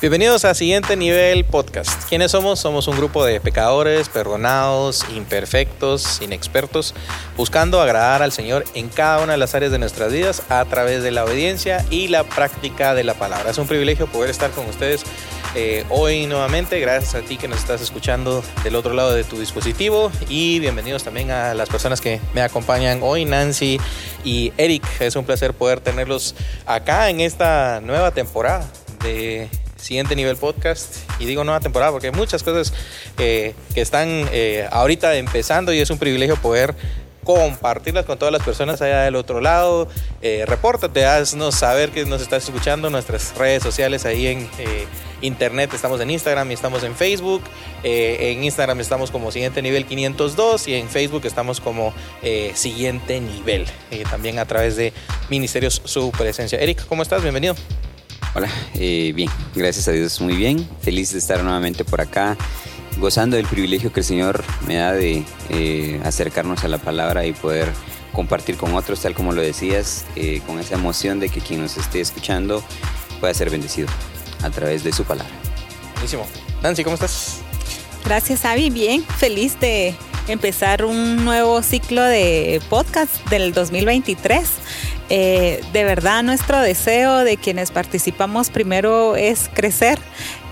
Bienvenidos a Siguiente Nivel Podcast. ¿Quiénes somos? Somos un grupo de pecadores, perdonados, imperfectos, inexpertos, buscando agradar al Señor en cada una de las áreas de nuestras vidas a través de la obediencia y la práctica de la palabra. Es un privilegio poder estar con ustedes eh, hoy nuevamente. Gracias a ti que nos estás escuchando del otro lado de tu dispositivo y bienvenidos también a las personas que me acompañan hoy, Nancy y Eric. Es un placer poder tenerlos acá en esta nueva temporada de siguiente nivel podcast. Y digo nueva temporada porque hay muchas cosas eh, que están eh, ahorita empezando y es un privilegio poder compartirlas con todas las personas allá del otro lado. Eh, repórtate, haznos saber que nos estás escuchando nuestras redes sociales ahí en eh, internet. Estamos en Instagram y estamos en Facebook. en Instagram estamos como Siguiente Nivel 502 y en Facebook estamos como Siguiente Nivel. también a través de Ministerios Su Presencia. Eric, ¿cómo estás? Bienvenido. Hola, eh, bien, gracias a Dios, muy bien. Feliz de estar nuevamente por acá, gozando del privilegio que el Señor me da de eh, acercarnos a la palabra y poder compartir con otros, tal como lo decías, eh, con esa emoción de que quien nos esté escuchando pueda ser bendecido a través de su palabra. Buenísimo. Nancy, ¿cómo estás? Gracias, Avi. Bien, feliz de empezar un nuevo ciclo de podcast del 2023. Eh, de verdad nuestro deseo de quienes participamos primero es crecer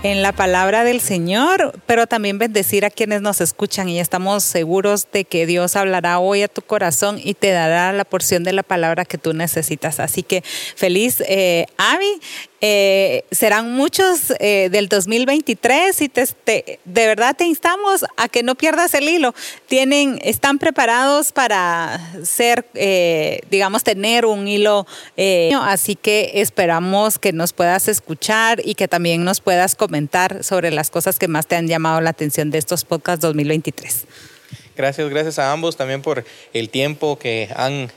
en la palabra del Señor, pero también bendecir a quienes nos escuchan y estamos seguros de que Dios hablará hoy a tu corazón y te dará la porción de la palabra que tú necesitas. Así que feliz, eh, Avi. Eh, serán muchos eh, del 2023 y te, de verdad te instamos a que no pierdas el hilo. Tienen, están preparados para ser, eh, digamos, tener un hilo. así que esperamos que nos puedas escuchar y que también nos puedas comentar sobre las cosas que más te han llamado la atención de estos podcasts 2023. Gracias, gracias a ambos también por el tiempo que han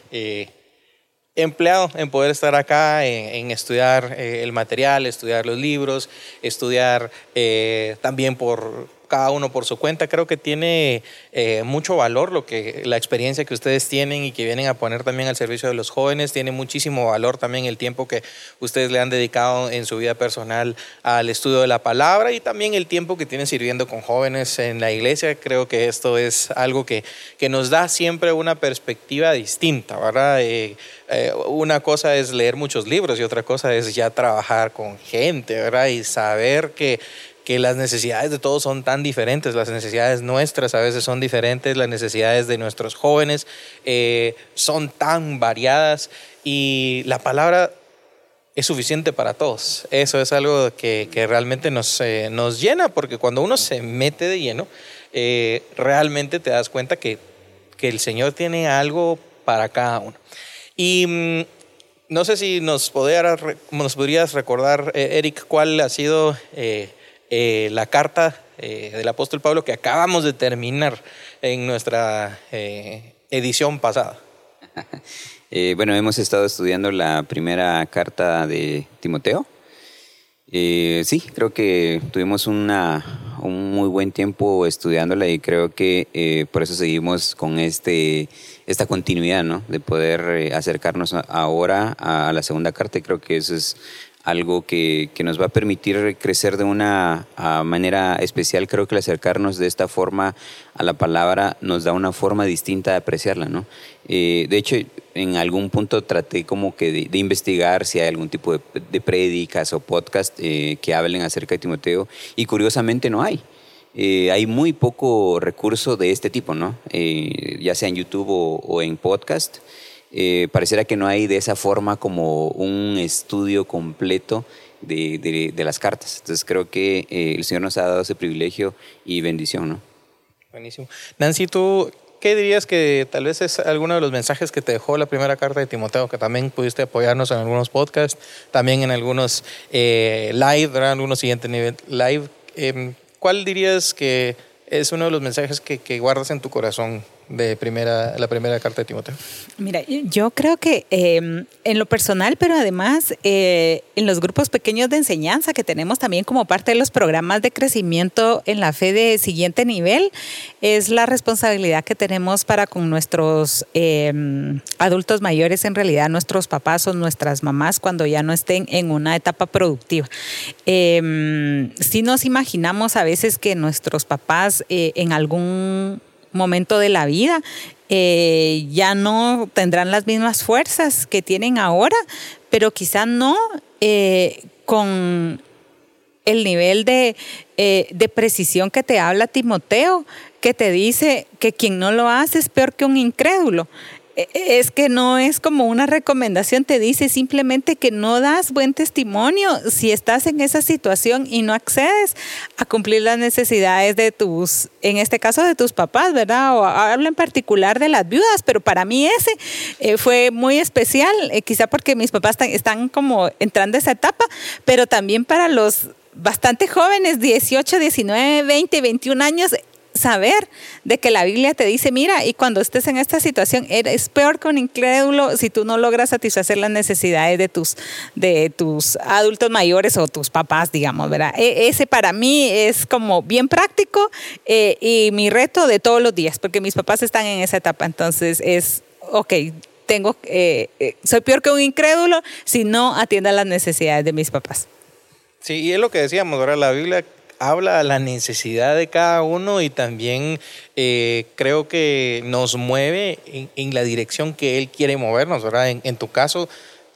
empleado en poder estar acá, en, estudiar eh, el material, estudiar los libros, estudiar eh, también por cada uno por su cuenta. Creo que tiene eh, mucho valor lo que la experiencia que ustedes tienen y que vienen a poner también al servicio de los jóvenes. Tiene muchísimo valor también el tiempo que ustedes le han dedicado en su vida personal al estudio de la palabra y también el tiempo que tienen sirviendo con jóvenes en la iglesia. Creo que esto es algo que, que nos da siempre una perspectiva distinta, ¿verdad? Eh, eh, una cosa es leer muchos libros y otra cosa es ya trabajar con gente, ¿verdad? Y saber que que las necesidades de todos son tan diferentes, las necesidades nuestras a veces son diferentes, las necesidades de nuestros jóvenes eh, son tan variadas y la palabra es suficiente para todos. Eso es algo que, realmente nos, eh, nos llena, porque cuando uno se mete de lleno, eh, realmente te das cuenta que, que, el Señor tiene algo para cada uno. Y mm, no sé si nos podrías recordar, Eric, cuál ha sido eh, la carta eh, del apóstol Pablo que acabamos de terminar en nuestra eh, edición pasada. bueno, hemos estado estudiando la primera carta de Timoteo. sí, creo que tuvimos una, un muy buen tiempo estudiándola y creo que por eso seguimos con este, esta continuidad, ¿no? De poder acercarnos ahora a la segunda carta y creo que eso es algo que, que, nos va a permitir crecer de una manera especial. Creo que el acercarnos de esta forma a la palabra nos da una forma distinta de apreciarla, ¿no? Eh, de hecho, en algún punto traté como que de, investigar si hay algún tipo de, de prédicas o podcast eh, que hablen acerca de Timoteo y curiosamente no hay. Eh, hay muy poco recurso de este tipo, ¿no? ya sea en YouTube o, o en podcast eh, pareciera que no hay de esa forma como un estudio completo de, de, las cartas. Entonces creo que eh, el Señor nos ha dado ese privilegio y bendición, ¿no? Buenísimo. Nancy, ¿tú qué dirías que tal vez es alguno de los mensajes que te dejó la primera carta de Timoteo, que también pudiste apoyarnos en algunos podcasts, también en algunos eh, live, ¿verdad? algunos siguientes nivel live? Em, ¿Cuál dirías que es uno de los mensajes que, que guardas en tu corazón de primera, la primera carta de Timoteo? Mira, yo creo que em, en lo personal, pero además eh, en los grupos pequeños de enseñanza que tenemos también como parte de los programas de crecimiento en la fe de siguiente nivel, es la responsabilidad que tenemos para con nuestros em, adultos mayores, en realidad nuestros papás o nuestras mamás cuando ya no estén en una etapa productiva. Em, si nos imaginamos a veces que nuestros papás eh, en algún momento de la vida, eh, ya no tendrán las mismas fuerzas que tienen ahora, pero quizá no eh, con el nivel de, eh, de precisión que te habla Timoteo, que te dice que quien no lo hace es peor que un incrédulo. E, e, es que no es como una recomendación, te dice simplemente que no das buen testimonio si estás en esa situación y no accedes a cumplir las necesidades de tus, en este caso de tus papás, ¿verdad? O habla en particular de las viudas, pero para mí ese eh, fue muy especial, eh, quizá porque mis papás están como entrando a esa etapa, pero también para los bastante jóvenes, 18, 19, 20, 21 años, saber de que la Biblia te dice, mira, y cuando estés en esta situación, eres peor que un incrédulo si tú no logras satisfacer las necesidades de tus, de tus adultos mayores o tus papás, digamos, ¿verdad? E, ese para mí es como bien práctico eh, y mi reto de todos los días, porque mis papás están en esa etapa, entonces es, ok, tengo, eh, eh, soy peor que un incrédulo si no atiendo a las necesidades de mis papás. Sí, y es lo que decíamos, ahora la Biblia habla a la necesidad de cada uno y también eh, creo que nos mueve en, la dirección que Él quiere movernos, ¿verdad? en tu caso,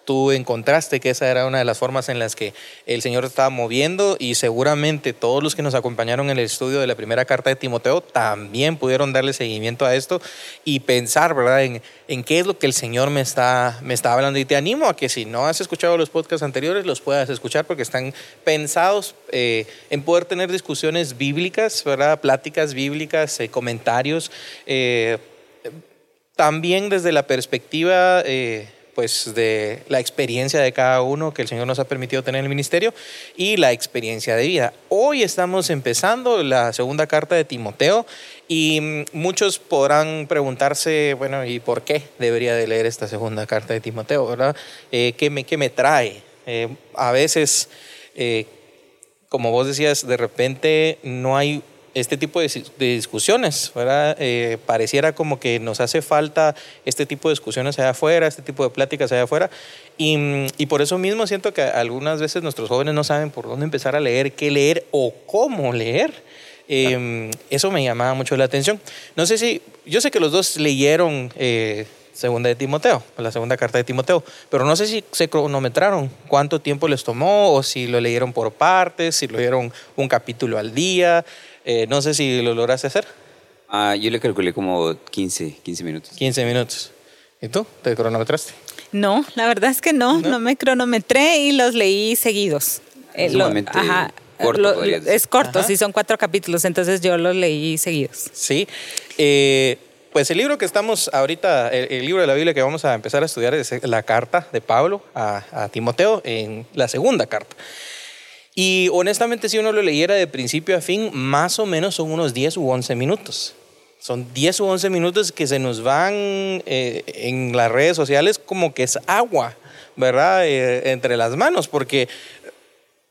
tú encontraste que esa era una de las formas en las que el Señor estaba moviendo y seguramente todos los que nos acompañaron en el estudio de la primera carta de Timoteo también pudieron darle seguimiento a esto y pensar, ¿verdad?, en, en qué es lo que el Señor me está, me está hablando. Y te animo a que si no has escuchado los podcasts anteriores, los puedas escuchar porque están pensados eh, en poder tener discusiones bíblicas, ¿verdad?, pláticas bíblicas, eh, comentarios. Eh, también desde la perspectiva pues de la experiencia de cada uno que el Señor nos ha permitido tener en el ministerio y la experiencia de vida. Hoy estamos empezando la segunda carta de Timoteo y mm, muchos podrán preguntarse, bueno, ¿y por qué debería de leer esta segunda carta de Timoteo? ¿verdad? Eh, ¿qué, me, ¿Qué me trae? Eh, a veces, eh, como vos decías, de repente no hay este tipo de, discusiones, ¿verdad? Eh, pareciera como que nos hace falta este tipo de discusiones allá afuera, este tipo de pláticas allá afuera, y, y, por eso mismo siento que algunas veces nuestros jóvenes no saben por dónde empezar a leer, qué leer o cómo leer. Em, eso me llamaba mucho la atención. No sé si, yo sé que los dos leyeron eh, segunda de Timoteo, la segunda carta de Timoteo, pero no sé si se cronometraron cuánto tiempo les tomó o si lo leyeron por partes, si lo leyeron un capítulo al día. Eh, no sé si lo lograste hacer. Ah, yo le calculé como 15, 15 minutos. 15 minutos. ¿Y tú? ¿Te cronometraste? No, la verdad es que no, no, me cronometré y los leí seguidos. Eh, ajá, corto, es corto, sí, son cuatro capítulos, entonces yo los leí seguidos. Sí. Eh, pues el libro que estamos ahorita, el, libro de la Biblia que vamos a empezar a estudiar es la carta de Pablo a, a Timoteo en la segunda carta. Y honestamente, si uno lo leyera de principio a fin, más o menos son unos 10 u 11 minutos. Son 10 u 11 minutos que se nos van eh, en las redes sociales como que es agua, ¿verdad? Eh, entre las manos, porque,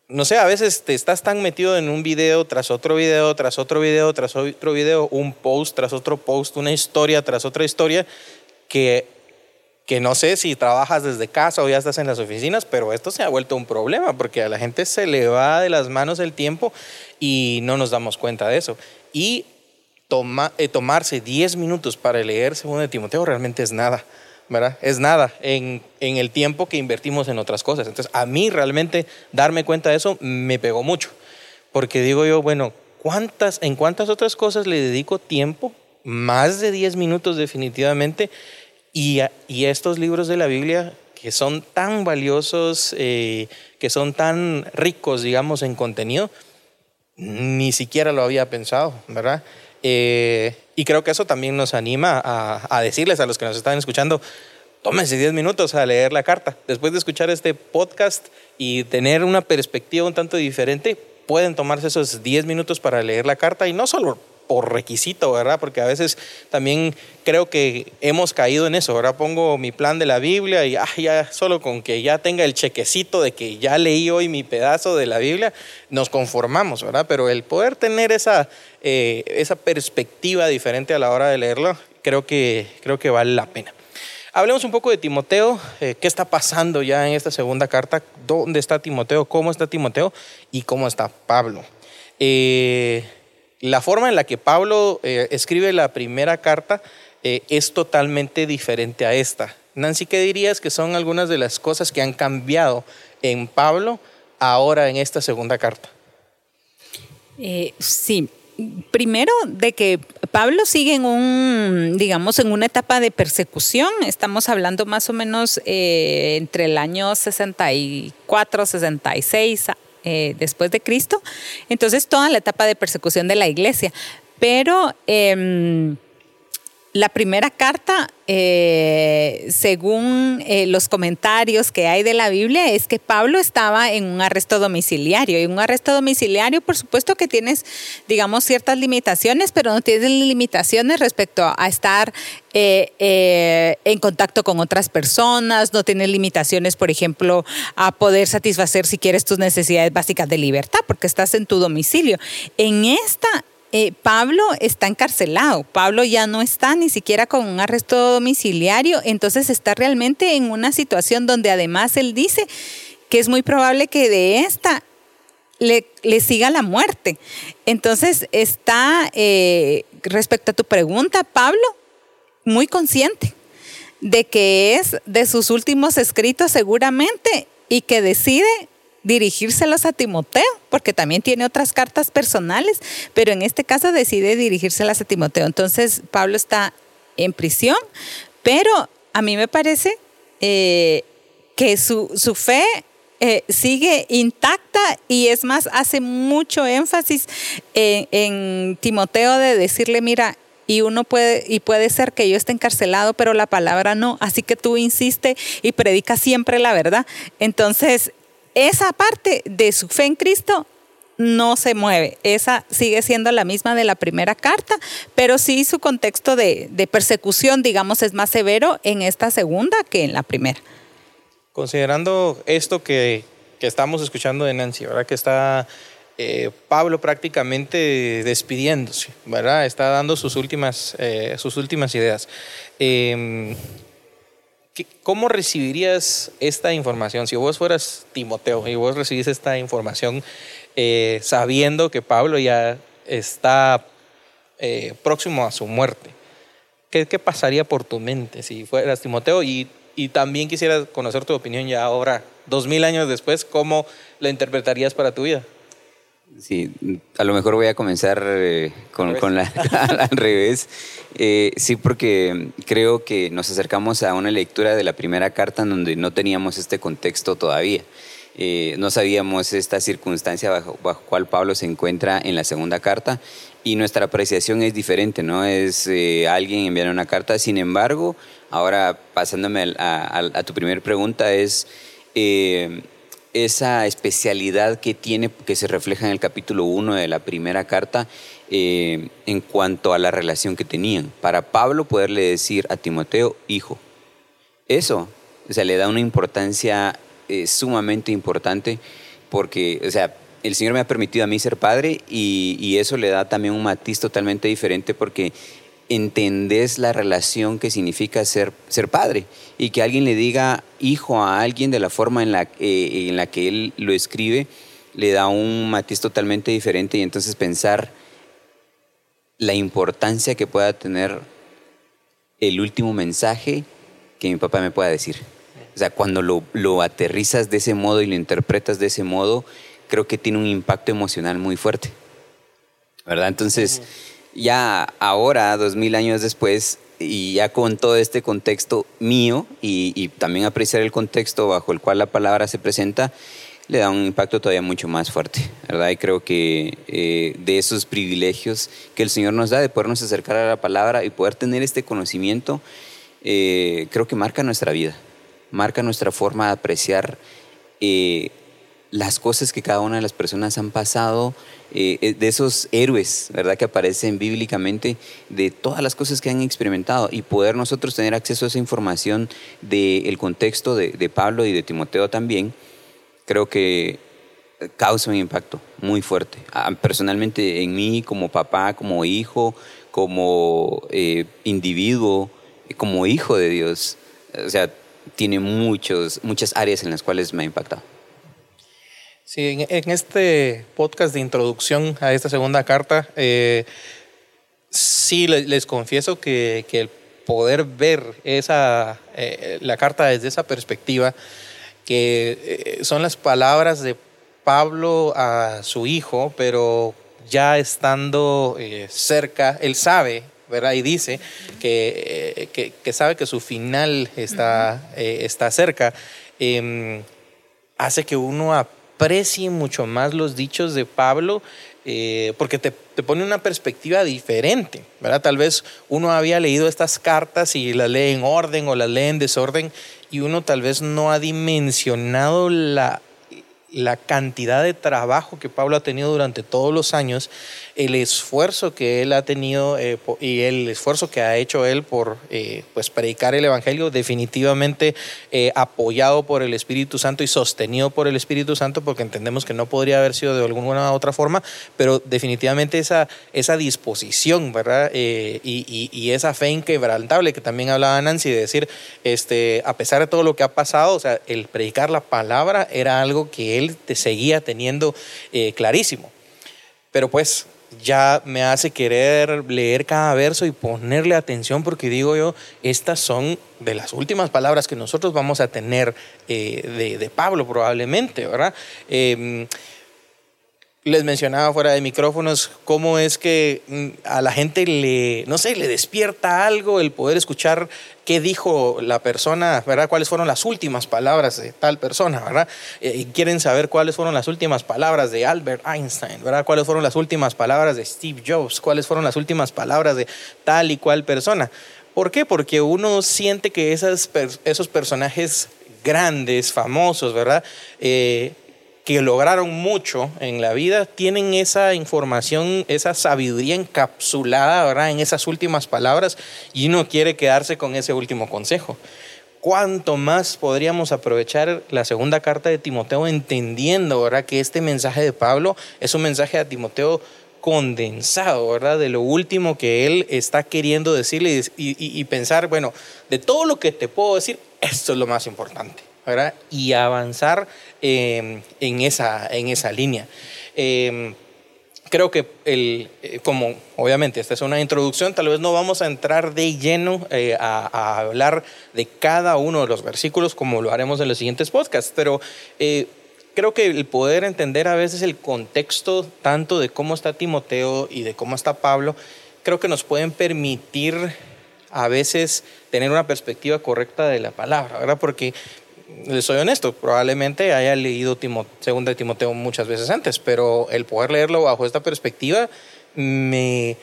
no sé, a veces te estás tan metido en un video tras otro video, tras otro video, tras otro video, un post tras otro post, una historia tras otra historia, que que no sé si trabajas desde casa o ya estás en las oficinas, pero esto se ha vuelto un problema porque a la gente se le va de las manos el tiempo y no nos damos cuenta de eso. Y toma, eh, tomarse 10 minutos para leer segundo de Timoteo realmente es nada, ¿verdad? Es nada en, en el tiempo que invertimos en otras cosas. Entonces, a mí realmente darme cuenta de eso me pegó mucho, porque digo yo, bueno, ¿cuántas, ¿en cuántas otras cosas le dedico tiempo? Más de 10 minutos definitivamente y, estos libros de la Biblia que son tan valiosos, eh, que son tan ricos, digamos, en contenido, ni siquiera lo había pensado, ¿verdad? Eh, y creo que eso también nos anima a, decirles a los que nos están escuchando, tómense 10 minutos a leer la carta. Después de escuchar este podcast y tener una perspectiva un tanto diferente, pueden tomarse esos 10 minutos para leer la carta y no solo por requisito, ¿verdad? Porque a veces también creo que hemos caído en eso, Ahora Pongo mi plan de la Biblia y ah, ya solo con que ya tenga el chequecito de que ya leí hoy mi pedazo de la Biblia, nos conformamos, ¿verdad? Pero el poder tener esa, eh, esa perspectiva diferente a la hora de leerlo, creo que, creo que vale la pena. Hablemos un poco de Timoteo, eh, qué está pasando ya en esta segunda carta, dónde está Timoteo, cómo está Timoteo y cómo está Pablo. Eh, la forma en la que Pablo eh, escribe la primera carta es totalmente diferente a esta. Nancy, ¿qué dirías que son algunas de las cosas que han cambiado en Pablo ahora en esta segunda carta? sí, primero de que Pablo sigue en un, digamos, en una etapa de persecución. Estamos hablando más o menos eh, entre el año 64, 66 eh, después de Cristo. Entonces, toda la etapa de persecución de la iglesia. Pero em, la primera carta, eh, según eh, los comentarios que hay de la Biblia, es que Pablo estaba en un arresto domiciliario. Y un arresto domiciliario, por supuesto que tienes, digamos, ciertas limitaciones, pero no tienes limitaciones respecto a estar eh, en contacto con otras personas, no tienes limitaciones, por ejemplo, a poder satisfacer si quieres tus necesidades básicas de libertad, porque estás en tu domicilio. En esta eh, Pablo está encarcelado, Pablo ya no está ni siquiera con un arresto domiciliario, entonces está realmente en una situación donde además él dice que es muy probable que de esta le, siga la muerte. Entonces está, eh, respecto a tu pregunta, Pablo, muy consciente de que es de sus últimos escritos seguramente y que decide dirigírselos a Timoteo, porque también tiene otras cartas personales, pero en este caso decide dirigírselas a Timoteo. Entonces Pablo está en prisión, pero a mí me parece eh, que su, fe eh, sigue intacta y es más, hace mucho énfasis en, en, Timoteo de decirle, mira, y uno puede, y puede ser que yo esté encarcelado, pero la palabra no, así que tú insiste y predica siempre la verdad. Entonces, esa parte de su fe en Cristo no se mueve. Esa sigue siendo la misma de la primera carta, pero sí su contexto de, persecución, digamos, es más severo en esta segunda que en la primera. Considerando esto que, estamos escuchando de Nancy, ¿verdad? Que está eh, Pablo prácticamente despidiéndose, ¿verdad? Está dando sus últimas, eh, sus últimas ideas. Em, ¿Cómo recibirías esta información? Si vos fueras Timoteo y vos recibís esta información eh, sabiendo que Pablo ya está eh, próximo a su muerte, ¿qué, pasaría por tu mente si fueras Timoteo? Y, y también quisiera conocer tu opinión ya ahora, dos mil años después, ¿cómo la interpretarías para tu vida? Sí, a lo mejor voy a comenzar eh, con, con, la al revés. Eh, sí, porque creo que nos acercamos a una lectura de la primera carta en donde no teníamos este contexto todavía. Eh, no sabíamos esta circunstancia bajo, bajo cual Pablo se encuentra en la segunda carta y nuestra apreciación es diferente, ¿no? Es alguien enviar una carta. Sin embargo, ahora pasándome a, a tu primera pregunta, es esa especialidad que tiene, que se refleja en el capítulo 1 de la primera carta, eh, en cuanto a la relación que tenían. Para Pablo poderle decir a Timoteo, hijo, eso, o sea, le da una importancia eh, sumamente importante porque, o sea, el Señor me ha permitido a mí ser padre y, y eso le da también un matiz totalmente diferente porque entendés la relación que significa ser, ser padre y que alguien le diga hijo a alguien de la forma en la, eh, en la que él lo escribe le da un matiz totalmente diferente y entonces pensar la importancia que pueda tener el último mensaje que mi papá me pueda decir. O sea, cuando lo, lo aterrizas de ese modo y lo interpretas de ese modo, creo que tiene un impacto emocional muy fuerte. ¿Verdad? Entonces ya ahora, dos mil años después, y ya con todo este contexto mío y, también apreciar el contexto bajo el cual la palabra se presenta, le da un impacto todavía mucho más fuerte, ¿verdad? Y creo que eh, de esos privilegios que el Señor nos da de podernos acercar a la palabra y poder tener este conocimiento, eh, creo que marca nuestra vida, marca nuestra forma de apreciar eh, las cosas que cada una de las personas han pasado, eh, eh, de esos héroes, ¿verdad? Que aparecen bíblicamente, de todas las cosas que han experimentado y poder nosotros tener acceso a esa información del contexto de, Pablo y de Timoteo también, creo que causa un impacto muy fuerte. Personalmente en mí, como papá, como hijo, como eh, individuo, como hijo de Dios, o sea, tiene muchos, muchas áreas en las cuales me ha impactado. Sí, en, este podcast de introducción a esta segunda carta, eh, sí les, confieso que, el poder ver esa, eh, la carta desde esa perspectiva, que son las palabras de Pablo a su hijo, pero ya estando eh, cerca, él sabe, ¿verdad? Y dice que, eh, que, sabe que su final está, eh, está cerca, em, hace que uno aprecie mucho más los dichos de Pablo. porque te, te, pone una perspectiva diferente, ¿verdad? Tal vez uno había leído estas cartas y las lee en orden o las lee en desorden y uno tal vez no ha dimensionado la la cantidad de trabajo que Pablo ha tenido durante todos los años, el esfuerzo que él ha tenido eh, y el esfuerzo que ha hecho él por eh, pues predicar el Evangelio, definitivamente eh, apoyado por el Espíritu Santo y sostenido por el Espíritu Santo, porque entendemos que no podría haber sido de alguna otra forma, pero definitivamente esa, esa disposición, ¿verdad? Y, y, esa fe inquebrantable que también hablaba Nancy, de decir, este, a pesar de todo lo que ha pasado, o sea, el predicar la palabra era algo que él te seguía teniendo eh, clarísimo. Pero pues ya me hace querer leer cada verso y ponerle atención porque digo yo, estas son de las últimas palabras que nosotros vamos a tener eh, de, Pablo probablemente, ¿verdad? Em, les mencionaba fuera de micrófonos cómo es que mm, a la gente le, no sé, le despierta algo el poder escuchar qué dijo la persona, ¿verdad? Cuáles fueron las últimas palabras de tal persona, ¿verdad? Eh, quieren saber cuáles fueron las últimas palabras de Albert Einstein, ¿verdad? Cuáles fueron las últimas palabras de Steve Jobs, cuáles fueron las últimas palabras de tal y cual persona. ¿Por qué? Porque uno siente que esas, esos personajes grandes, famosos, ¿verdad? Eh, que lograron mucho en la vida tienen esa información, esa sabiduría encapsulada ¿verdad? en esas últimas palabras y uno quiere quedarse con ese último consejo. ¿Cuánto más podríamos aprovechar la segunda carta de Timoteo entendiendo ¿verdad? que este mensaje de Pablo es un mensaje a Timoteo condensado, ¿verdad? De lo último que él está queriendo decirle y, y pensar, bueno, de todo lo que te puedo decir, esto es lo más importante y avanzar em, en, esa, en esa línea. Em, creo que el, eh, como obviamente esta es una introducción, tal vez no vamos a entrar de lleno eh, a, hablar de cada uno de los versículos como lo haremos en los siguientes podcasts, pero eh, creo que el poder entender a veces el contexto tanto de cómo está Timoteo y de cómo está Pablo, creo que nos pueden permitir a veces tener una perspectiva correcta de la palabra, ¿verdad? Porque les soy honesto, probablemente haya leído Segunda de Timoteo muchas veces antes, pero el poder leerlo bajo esta perspectiva me,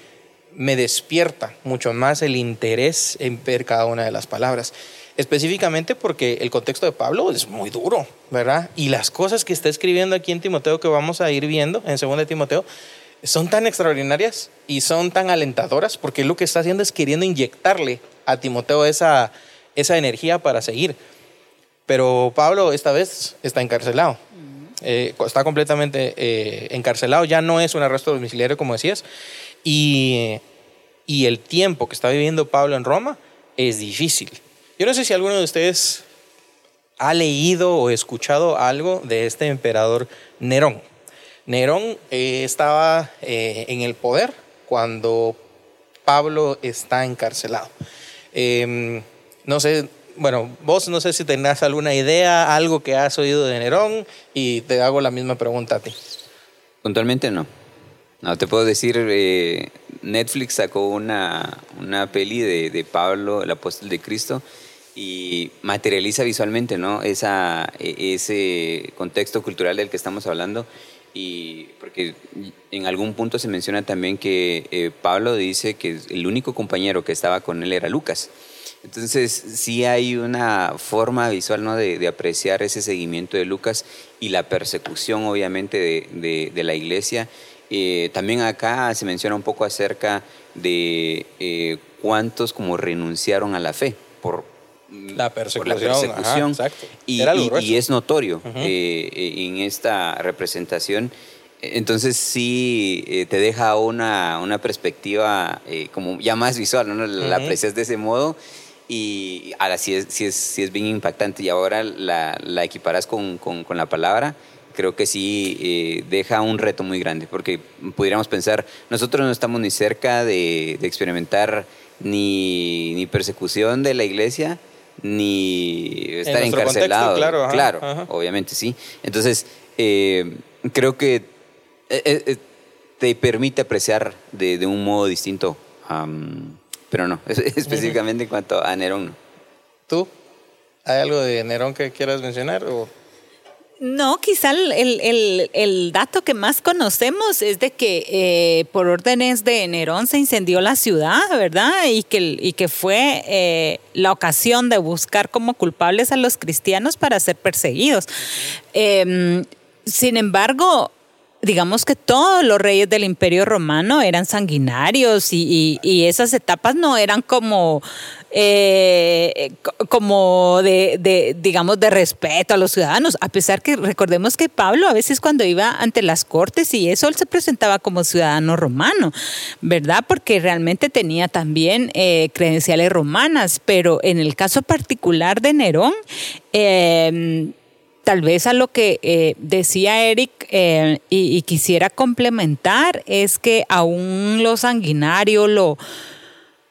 me despierta mucho más el interés en ver cada una de las palabras. Específicamente porque el contexto de Pablo es muy duro, ¿verdad? Y las cosas que está escribiendo aquí en Timoteo, que vamos a ir viendo en Segunda de Timoteo, son tan extraordinarias y son tan alentadoras, porque lo que está haciendo es queriendo inyectarle a Timoteo esa, esa energía para seguir. Pero Pablo esta vez está encarcelado. Eh, está completamente eh, encarcelado, ya no es un arresto domiciliario como decías, y, y el tiempo que está viviendo Pablo en Roma es difícil. Yo no sé si alguno de ustedes ha leído o escuchado algo de este emperador Nerón. Nerón eh, estaba en el poder cuando Pablo está encarcelado. Em, no sé, bueno, vos no sé si tenés alguna idea, algo que has oído de Nerón y te hago la misma pregunta a ti. Puntualmente no. No, te puedo decir, eh, Netflix sacó una, una peli de, Pablo, el apóstol de Cristo, y materializa visualmente ¿no? Esa, e, ese contexto cultural del que estamos hablando. Y porque en algún punto se menciona también que eh, Pablo dice que el único compañero que estaba con él era Lucas. Entonces, sí hay una forma visual ¿no? de, apreciar ese seguimiento de Lucas y la persecución, obviamente, de, la iglesia. Eh, también acá se menciona un poco acerca de eh, cuántos como renunciaron a la fe por la persecución. y, y, es notorio eh, en esta representación. Entonces sí te deja una, una perspectiva como ya más visual, ¿no? La aprecias de ese modo y ahora sí es, sí es, sí es bien impactante y ahora la, la equiparas con, con, con, la palabra, creo que sí eh, deja un reto muy grande, porque pudiéramos pensar, nosotros no estamos ni cerca de, de experimentar ni, ni, persecución de la iglesia, ni estar encarcelados. Claro, claro obviamente sí. Entonces, eh, creo que eh, te permite apreciar de, de, un modo distinto pero no, específicamente en cuanto a Nerón. ¿Tú? ¿Hay algo de Nerón que quieras mencionar? O? No, quizá el, dato que más conocemos es de que eh, por órdenes de Nerón se incendió la ciudad, ¿verdad? Y que, y que fue eh, la ocasión de buscar como culpables a los cristianos para ser perseguidos. Em, sin embargo, digamos que todos los reyes del imperio romano eran sanguinarios y, esas etapas no eran como, eh, como de, digamos, de respeto a los ciudadanos, a pesar que recordemos que Pablo a veces cuando iba ante las cortes y eso, él se presentaba como ciudadano romano, ¿verdad? Porque realmente tenía también eh, credenciales romanas, pero en el caso particular de Nerón, eh, tal vez a lo que eh, decía Eric eh, y, quisiera complementar es que aún lo sanguinario, lo,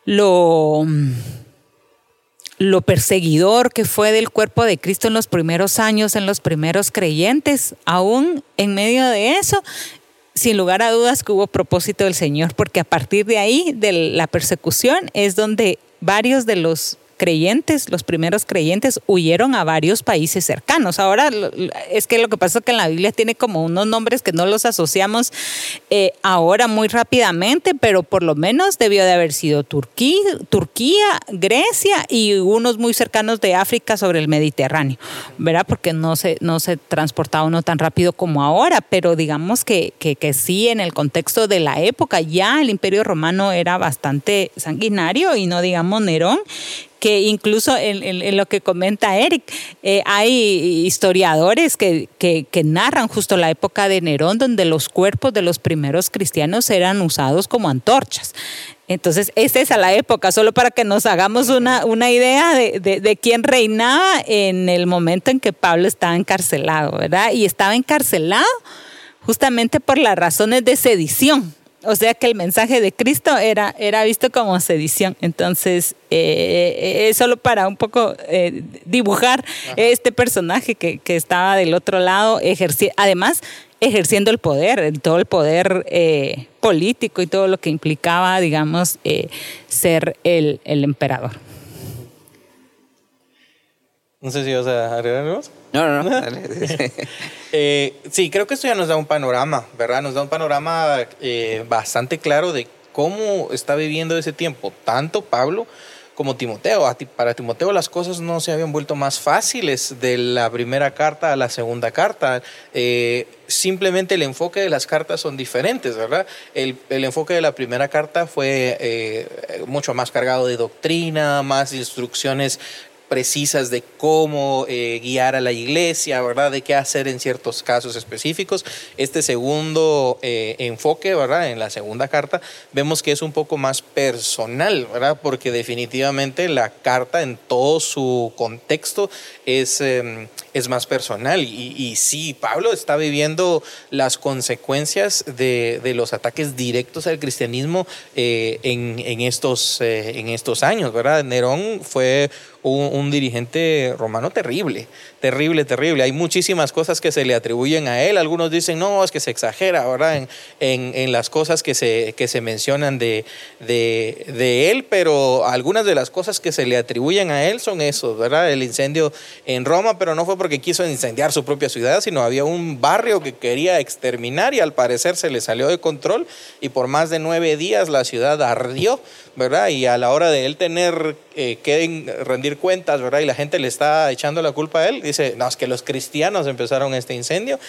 lo, lo perseguidor que fue del cuerpo de Cristo en los primeros años, en los primeros creyentes, aún en medio de eso, sin lugar a dudas que hubo propósito del Señor, porque a partir de ahí, de la persecución, es donde varios de los creyentes, los primeros creyentes, huyeron a varios países cercanos. Ahora es que lo que pasa es que en la Biblia tiene como unos nombres que no los asociamos eh, ahora muy rápidamente, pero por lo menos debió de haber sido Turquía, Turquía, Grecia y unos muy cercanos de África sobre el Mediterráneo, ¿verdad? Porque no se, no se transportaba uno tan rápido como ahora, pero digamos que, que, que sí, en el contexto de la época, ya el Imperio Romano era bastante sanguinario y no digamos Nerón, que incluso en, lo que comenta Eric, eh, hay historiadores que, que, narran justo la época de Nerón, donde los cuerpos de los primeros cristianos eran usados como antorchas. Entonces, es esa la época, solo para que nos hagamos una, una idea de, de, de, quién reinaba en el momento en que Pablo estaba encarcelado, ¿verdad? Y estaba encarcelado justamente por las razones de sedición. O sea que el mensaje de Cristo era, era visto como sedición. Entonces, eh, es solo para un poco eh, dibujar este personaje que, que, estaba del otro lado, además ejerciendo el poder, todo el poder eh, político y todo lo que implicaba, digamos, ser el, el emperador. No sé si vas a agregar algo No, no, no. Eh, sí, creo que esto ya nos da un panorama, ¿verdad? Nos da un panorama eh, bastante claro de cómo está viviendo ese tiempo, tanto Pablo como Timoteo. Para Timoteo las cosas no se habían vuelto más fáciles de la primera carta a la segunda carta. Eh, simplemente el enfoque de las cartas son diferentes, ¿verdad? El, el enfoque de la primera carta fue mucho más cargado de doctrina, más instrucciones precisas de cómo eh, guiar a la iglesia, ¿verdad? De qué hacer en ciertos casos específicos. Este segundo eh, enfoque, ¿verdad? En la segunda carta, vemos que es un poco más personal, ¿verdad? Porque definitivamente la carta en todo su contexto es, em, es más personal. Y, y, sí, Pablo está viviendo las consecuencias de, de los ataques directos al cristianismo eh, en, en, estos, en estos años, ¿verdad? Nerón fue un, dirigente romano terrible, terrible, terrible. Hay muchísimas cosas que se le atribuyen a él. Algunos dicen, no, es que se exagera, ¿verdad? En, en, las cosas que se, que se mencionan de, de, él, pero algunas de las cosas que se le atribuyen a él son esos, ¿verdad? El incendio en Roma, pero no fue porque quiso incendiar su propia ciudad, sino había un barrio que quería exterminar y al parecer se le salió de control y por más de nueve días la ciudad ardió, ¿verdad? Y a la hora de él tener eh, queden rendir ¿verdad? Y la gente le está echando la culpa a él. Dice, no, es que los cristianos empezaron este incendio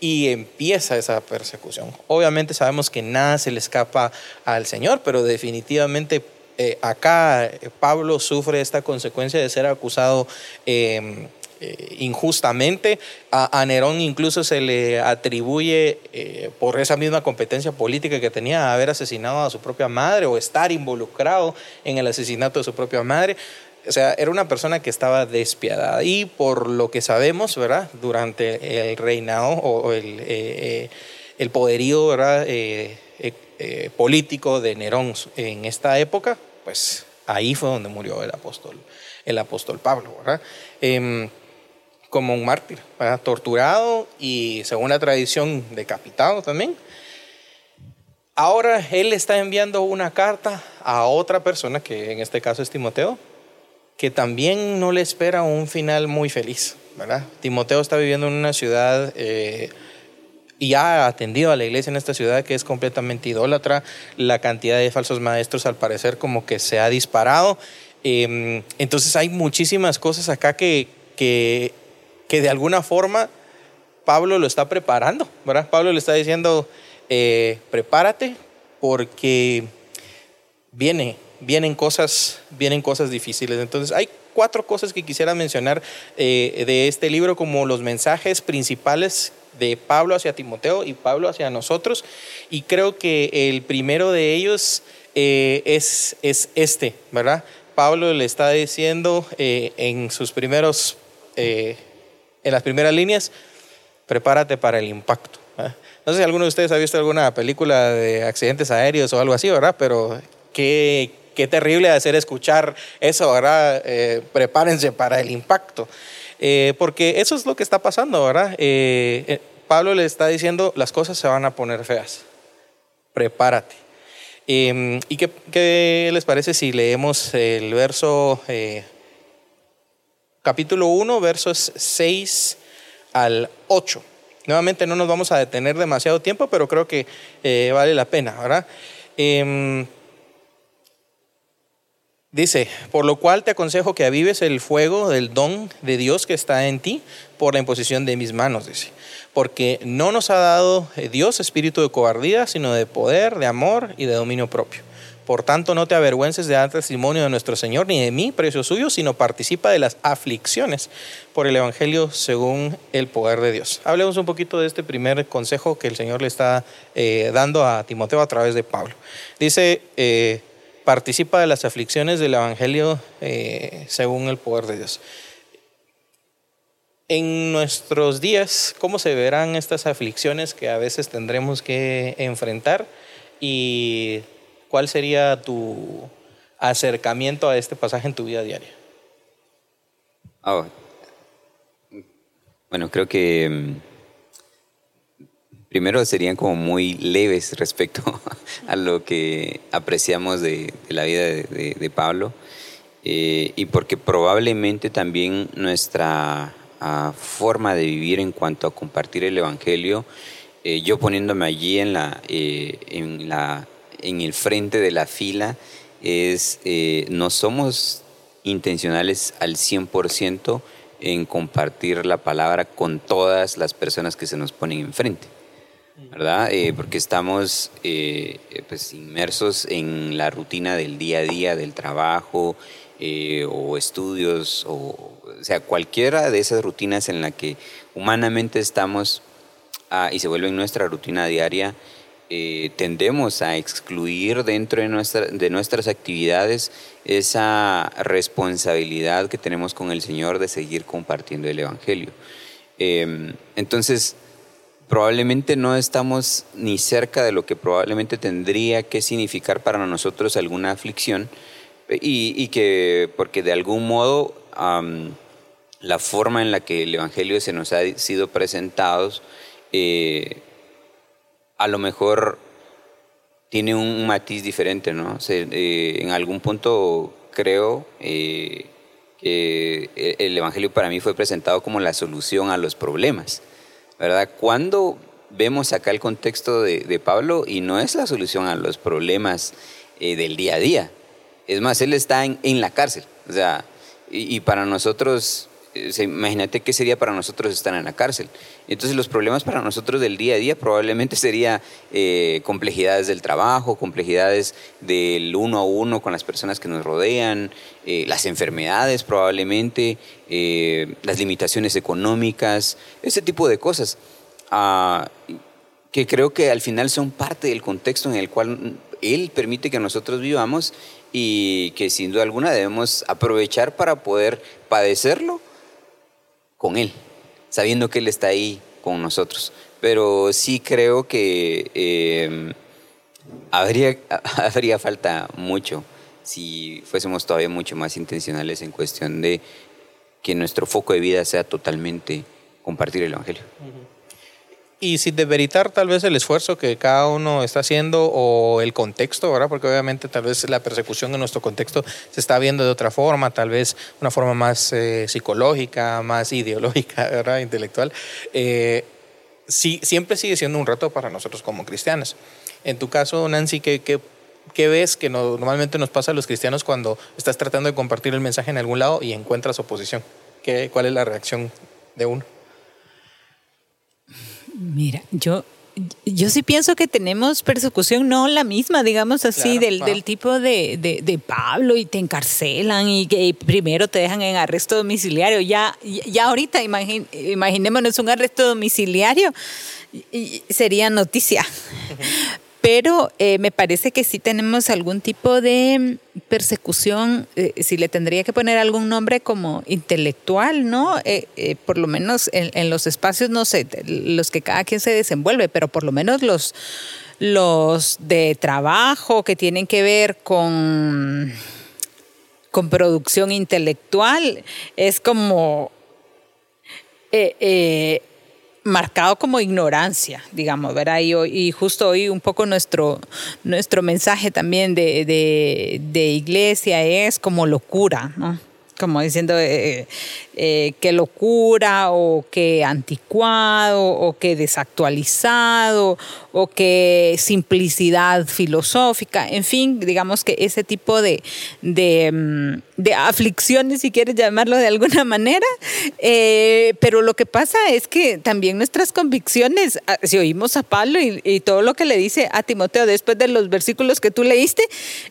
y empieza esa persecución. Obviamente sabemos que nada se le escapa al Señor, pero definitivamente eh, acá eh, Pablo sufre esta consecuencia de ser acusado em, eh, injustamente. A, Nerón incluso se le atribuye por esa misma competencia política que tenía haber asesinado a su propia madre o estar involucrado en el asesinato de su propia madre. O sea, era una persona que estaba despiadada. Y por lo que sabemos, ¿verdad? Durante el reinado o el, el poderío, ¿verdad? político de Nerón en esta época, pues ahí fue donde murió el apóstol, el apóstol Pablo, ¿verdad? Em, como un mártir, torturado y según la tradición decapitado también. Ahora él está enviando una carta a otra persona, que en este caso es Timoteo, que también no le espera un final muy feliz, ¿verdad? Timoteo está viviendo en una ciudad eh, y ha atendido a la iglesia en esta ciudad que es completamente idólatra. La cantidad de falsos maestros al parecer como que se ha disparado. Em, entonces hay muchísimas cosas acá que, que, que, de alguna forma Pablo lo está preparando, ¿verdad? Pablo le está diciendo, eh, prepárate porque viene, vienen cosas, vienen cosas difíciles. Entonces hay cuatro cosas que quisiera mencionar eh, de este libro como los mensajes principales de Pablo hacia Timoteo y Pablo hacia nosotros. Y creo que el primero de ellos eh, es, es este, ¿verdad? Pablo le está diciendo eh, en sus primeros, eh, en las primeras líneas, prepárate para el impacto. No sé si alguno de ustedes ha visto alguna película de accidentes aéreos o algo así, ¿verdad? Pero qué, qué terrible hacer escuchar eso, ¿verdad? prepárense para el impacto. porque eso es lo que está pasando, ¿verdad? Pablo le está diciendo, las cosas se van a poner feas, prepárate. Em, ¿Y qué, les parece si leemos el verso, eh, capítulo 1, versos 6 al 8? Nuevamente no nos vamos a detener demasiado tiempo, pero creo que eh, vale la pena, ¿verdad? Dice, por lo cual te aconsejo que avives el fuego del don de Dios que está en ti por la imposición de mis manos, dice. Porque no nos ha dado eh, Dios espíritu de cobardía, sino de poder, de amor y de dominio propio. Por tanto, no te avergüences de dar testimonio de nuestro Señor ni de mí, precio suyo, sino participa de las aflicciones por el Evangelio según el poder de Dios. Hablemos un poquito de este primer consejo que el Señor le está eh, dando a Timoteo a través de Pablo. Dice, eh, participa de las aflicciones del Evangelio eh, según el poder de Dios. En nuestros días, ¿cómo se verán estas aflicciones que a veces tendremos que enfrentar? ¿Y cuál sería tu acercamiento a este pasaje en tu vida diaria? Oh. Bueno, creo que mm, primero serían como muy leves respecto a lo que apreciamos de, la vida de, Pablo eh, y porque probablemente también nuestra ah, forma de vivir en cuanto a compartir el Evangelio, eh, yo poniéndome allí en, la, eh, en, la, en el frente de la fila, es no somos intencionales al 100% en compartir la palabra con todas las personas que se nos ponen enfrente. ¿Verdad? Eh, porque estamos eh, pues, inmersos en la rutina del día a día, del trabajo eh, o estudios, o, sea, cualquiera de esas rutinas en la que humanamente estamos ah, y se vuelve nuestra rutina diaria, tendemos a excluir dentro de, nuestra, de nuestras actividades esa responsabilidad que tenemos con el Señor de seguir compartiendo el Evangelio. entonces, probablemente no estamos ni cerca de lo que probablemente tendría que significar para nosotros alguna aflicción y, que porque de algún modo la forma en la que el Evangelio se nos ha sido presentado eh, a lo mejor tiene un matiz diferente, ¿no? Eh, en algún punto creo eh, que el Evangelio para mí fue presentado como la solución a los problemas. ¿Verdad? Cuando vemos acá el contexto de, Pablo y no es la solución a los problemas eh, del día a día, Es más, él está en, en la cárcel. O sea, y, para nosotros imagínate qué sería para nosotros estar en la cárcel. Entonces los problemas para nosotros del día a día probablemente sería eh, complejidades del trabajo, complejidades del uno a uno con las personas que nos rodean, eh, las enfermedades probablemente, las limitaciones económicas, ese tipo de cosas. Ah, que creo que al final son parte del contexto en el cual Él permite que nosotros vivamos y que sin duda alguna debemos aprovechar para poder padecerlo con Él, sabiendo que Él está ahí con nosotros. Pero sí creo que em, habría, habría falta mucho si fuésemos todavía mucho más intencionales en cuestión de que nuestro foco de vida sea totalmente compartir el Evangelio y sin demeritar tal vez el esfuerzo que cada uno está haciendo o el contexto, ¿verdad? Porque obviamente tal vez la persecución en nuestro contexto se está viendo de otra forma, tal vez una forma más eh, psicológica, más ideológica, ¿verdad? Intelectual. Eh, sí, siempre sigue siendo un reto para nosotros como cristianos. En tu caso, Nancy, ¿qué, qué, qué ves que normalmente nos pasa a los cristianos cuando estás tratando de compartir el mensaje en algún lado y encuentras oposición? ¿Qué, ¿Cuál es la reacción de uno? Mira, yo yo sí pienso que tenemos persecución, no la misma, digamos así, del, del, tipo de, de, Pablo y te encarcelan y que primero te dejan en arresto domiciliario. Ya, ya ahorita imaginémonos un arresto domiciliario, y sería noticia pero eh, me parece que sí tenemos algún tipo de persecución, eh, si le tendría que poner algún nombre como intelectual, ¿no? Eh, por lo menos en, los espacios, no sé, los que cada quien se desenvuelve, pero por lo menos los, los de trabajo que tienen que ver con, con producción intelectual, es como marcado como ignorancia, digamos, ¿verdad? Y, justo hoy un poco nuestro, nuestro mensaje también de, de, de iglesia es como locura, ¿no? Como diciendo, eh, eh, que locura o que anticuado o que desactualizado o que simplicidad filosófica, en fin, digamos que ese tipo de, de, mm, aflicciones, si quieres llamarlo de alguna manera, eh, pero lo que pasa es que también nuestras convicciones, ah, si oímos a Pablo y, todo lo que le dice a Timoteo después de los versículos que tú leíste,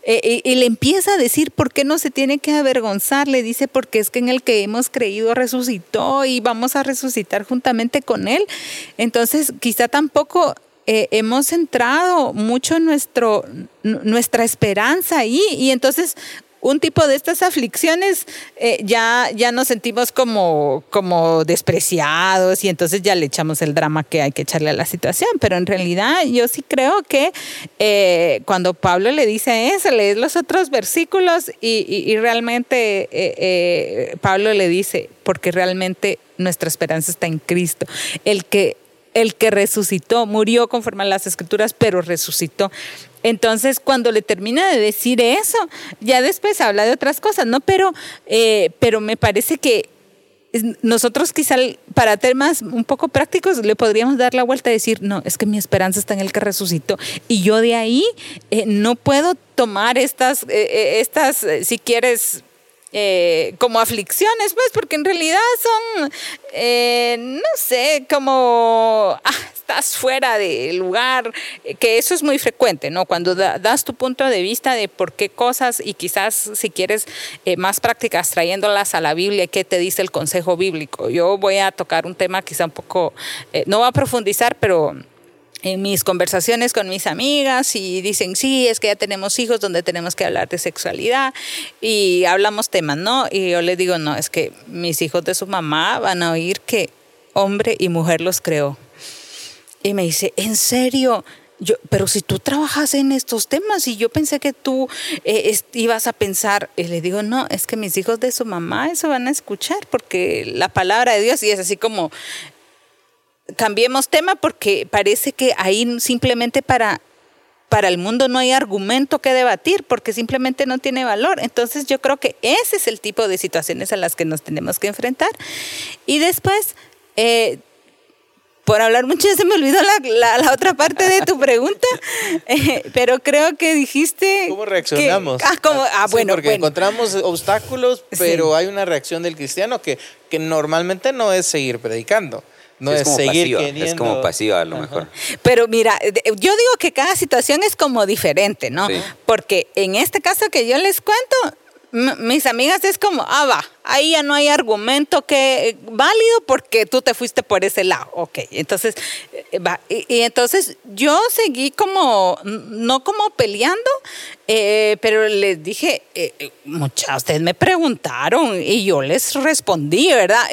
y, y le empieza a decir por qué no se tiene que avergonzar, le dice porque es que en el que hemos creído, resucitó y vamos a resucitar juntamente con Él. Entonces, quizá tampoco eh, hemos centrado mucho nuestro, nuestra esperanza ahí y entonces un tipo de estas aflicciones eh, ya, ya nos sentimos como, como despreciados y entonces ya le echamos el drama que hay que echarle a la situación. Pero en realidad yo sí creo que eh, cuando Pablo le dice eso, lees los otros versículos y, realmente eh, Pablo le dice, porque realmente nuestra esperanza está en Cristo. El que el que resucitó, murió conforme a las escrituras, pero resucitó. Entonces, cuando le termina de decir eso, ya después habla de otras cosas, ¿no? Pero, eh, pero me parece que nosotros quizá para temas un poco prácticos le podríamos dar la vuelta y decir, no, es que mi esperanza está en el que resucitó. Y yo de ahí eh, no puedo tomar estas, eh, estas si quieres, eh, como aflicciones, pues, porque en realidad son, eh, no sé, como ah, estás fuera del lugar, eh, que eso es muy frecuente, ¿no? Cuando das tu punto de vista de por qué cosas y quizás si quieres más prácticas trayéndolas a la Biblia, ¿qué te dice el consejo bíblico? Yo voy a tocar un tema quizá un poco, no voy a profundizar, pero en mis conversaciones con mis amigas y dicen, sí, es que ya tenemos hijos donde tenemos que hablar de sexualidad y hablamos temas, ¿no? Y yo le digo, no, es que mis hijos de su mamá van a oír que hombre y mujer los creó. Y me dice, ¿en serio? Yo, pero si tú trabajas en estos temas y yo pensé que tú eh, ibas a pensar, y le digo, no, es que mis hijos de su mamá eso van a escuchar porque la palabra de Dios y es así como cambiemos tema porque parece que ahí simplemente para para el mundo no hay argumento que debatir porque simplemente no tiene valor. Entonces yo creo que ese es el tipo de situaciones a las que nos tenemos que enfrentar. Y después, eh, por hablar mucho se me olvidó la, la, otra parte de tu pregunta, eh, pero creo que dijiste... ¿Cómo reaccionamos? ah, como, ah bueno, porque encontramos obstáculos, pero hay una reacción del cristiano que, que normalmente no es seguir predicando. No es, seguir pasiva, Es como pasiva a lo mejor. Pero mira, yo digo que cada situación es como diferente, ¿no? Porque en este caso que yo les cuento, mis amigas es como, ah, va, ahí ya no hay argumento que válido porque tú te fuiste por ese lado. Ok, entonces, eh, va. Y, entonces yo seguí como, no como peleando, eh, pero les dije, eh, muchas, ustedes me preguntaron y yo les respondí, ¿verdad?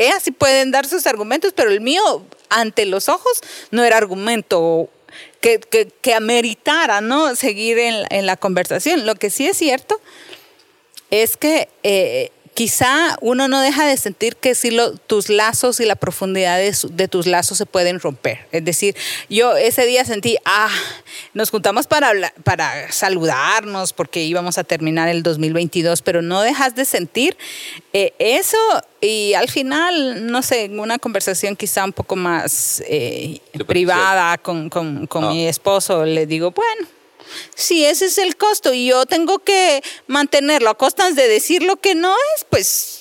Ellas sí pueden dar sus argumentos, pero el mío, ante los ojos, no era argumento que, que, ameritara, ¿no? Seguir en, en la conversación. Lo que sí es cierto es que eh, quizá uno no deja de sentir que si tus lazos y la profundidad de, tus lazos se pueden romper. Es decir, yo ese día sentí, ah, nos juntamos para, para saludarnos porque íbamos a terminar el 2022, pero no dejas de sentir eh, eso y al final, no sé, en una conversación quizá un poco más eh, privada con, con, con ah. mi esposo, le digo, bueno si ese es el costo y yo tengo que mantenerlo a costas de decir lo que no es, pues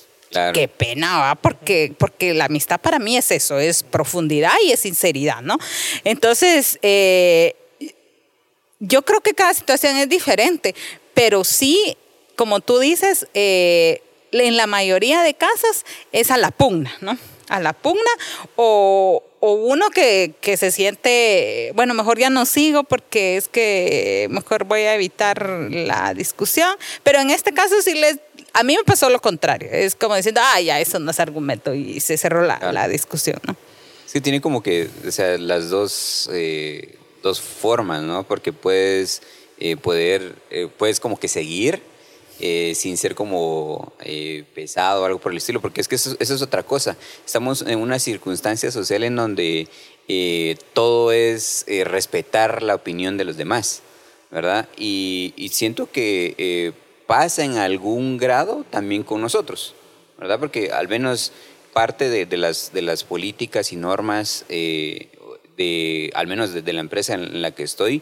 Qué pena, ¿va? Porque, porque la amistad para mí es eso, es profundidad y es sinceridad, ¿no? Entonces, eh, yo creo que cada situación es diferente, pero sí, como tú dices, eh, en la mayoría de casos es a la pugna, ¿no? A la pugna o, o uno que, que, se siente, bueno, mejor ya no sigo porque es que mejor voy a evitar la discusión, pero en este caso sí les, a mí me pasó lo contrario, es como diciendo, ah, ya, eso no es argumento y se cerró la, la discusión, ¿no? Sí, tiene como que, sea, las dos, eh, dos formas, ¿no? Porque puedes eh, poder, eh, puedes como que seguir eh, sin ser como eh, pesado o algo por el estilo, porque es que eso, es otra cosa. Estamos en una circunstancia social en donde eh, todo es respetar la opinión de los demás, ¿verdad? Y, siento que pasa en algún grado también con nosotros, ¿verdad? Porque al menos parte de, las, de las políticas y normas, de, al menos desde la empresa en la que estoy,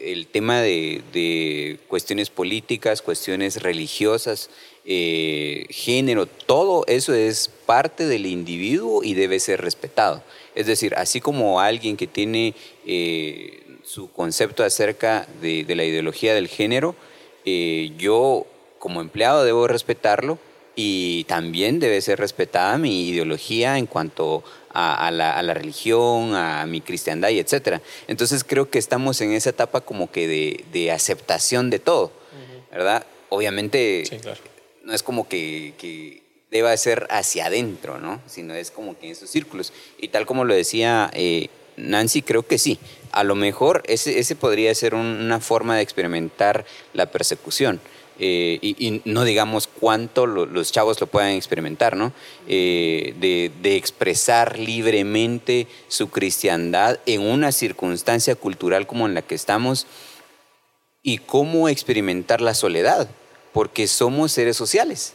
el tema de, cuestiones políticas, cuestiones religiosas, eh, género, todo eso es parte del individuo y debe ser respetado. Es decir, así como alguien que tiene eh, su concepto acerca de, la ideología del género, eh, yo como empleado debo respetarlo y también debe ser respetada mi ideología en cuanto a, la, religión, a mi cristiandad y etcétera. Entonces creo que estamos en esa etapa como que de, aceptación de todo, ¿verdad? Obviamente no es como que, deba ser hacia adentro, ¿no? Sino es como que en esos círculos. Y tal como lo decía eh, Nancy, creo que sí. A lo mejor ese, ese podría ser una forma de experimentar la persecución. Eh, y, no digamos cuánto los chavos lo puedan experimentar, ¿no? Eh, de, expresar libremente su cristiandad en una circunstancia cultural como en la que estamos y cómo experimentar la soledad, porque somos seres sociales,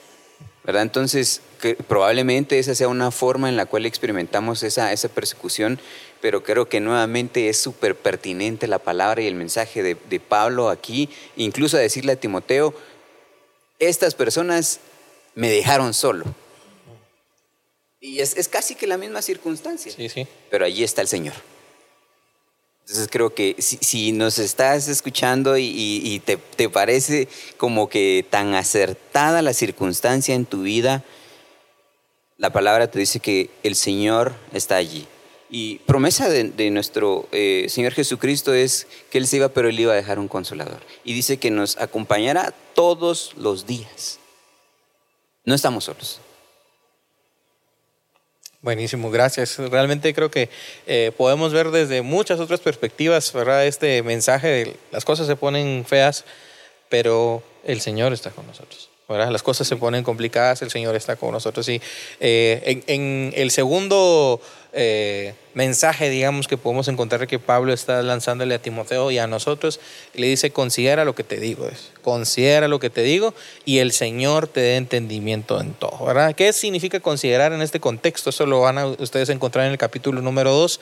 ¿verdad? Entonces, probablemente esa sea una forma en la cual experimentamos esa, esa persecución, pero creo que nuevamente es súper pertinente la palabra y el mensaje de, de Pablo aquí, incluso a decirle a Timoteo, estas personas me dejaron solo. Y es, casi que la misma circunstancia. Sí, sí. Pero allí está el Señor. Entonces creo que si, nos estás escuchando y, te, parece como que tan acertada la circunstancia en tu vida, la palabra te dice que el Señor está allí. Y promesa de, nuestro eh, Señor Jesucristo es que Él se iba, pero Él iba a dejar un consolador. Y dice que nos acompañará todos los días. No estamos solos. Buenísimo, gracias. Realmente creo que eh, podemos ver desde muchas otras perspectivas, ¿verdad? Este mensaje de las cosas se ponen feas, pero el Señor está con nosotros. ¿verdad? Las cosas se ponen complicadas, el Señor está con nosotros. Y eh, en, el segundo eh, mensaje, digamos, que podemos encontrar que Pablo está lanzándole a Timoteo y a nosotros. Le dice, considera lo que te digo, considera lo que te digo y el Señor te dé entendimiento en todo, ¿verdad? ¿Qué significa considerar en este contexto? Eso lo van a ustedes encontrar en el capítulo número 2,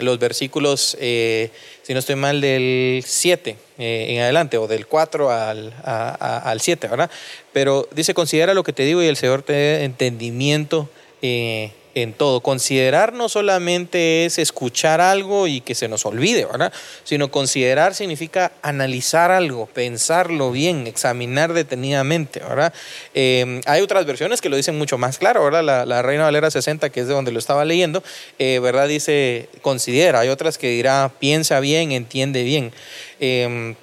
los versículos, eh, si no estoy mal, del 7 eh, en adelante, o del 4 al, al 7, ¿verdad? Pero dice, considera lo que te digo y el Señor te dé entendimiento eh, en todo. Considerar no solamente es escuchar algo y que se nos olvide, ¿verdad? Sino considerar significa analizar algo, pensarlo bien, examinar detenidamente, ¿verdad? Eh, hay otras versiones que lo dicen mucho más claro, ¿verdad? La, Reina Valera 60, que es de donde lo estaba leyendo, eh, ¿verdad? Dice considera. Hay otras que dirá piensa bien, entiende bien. Eh,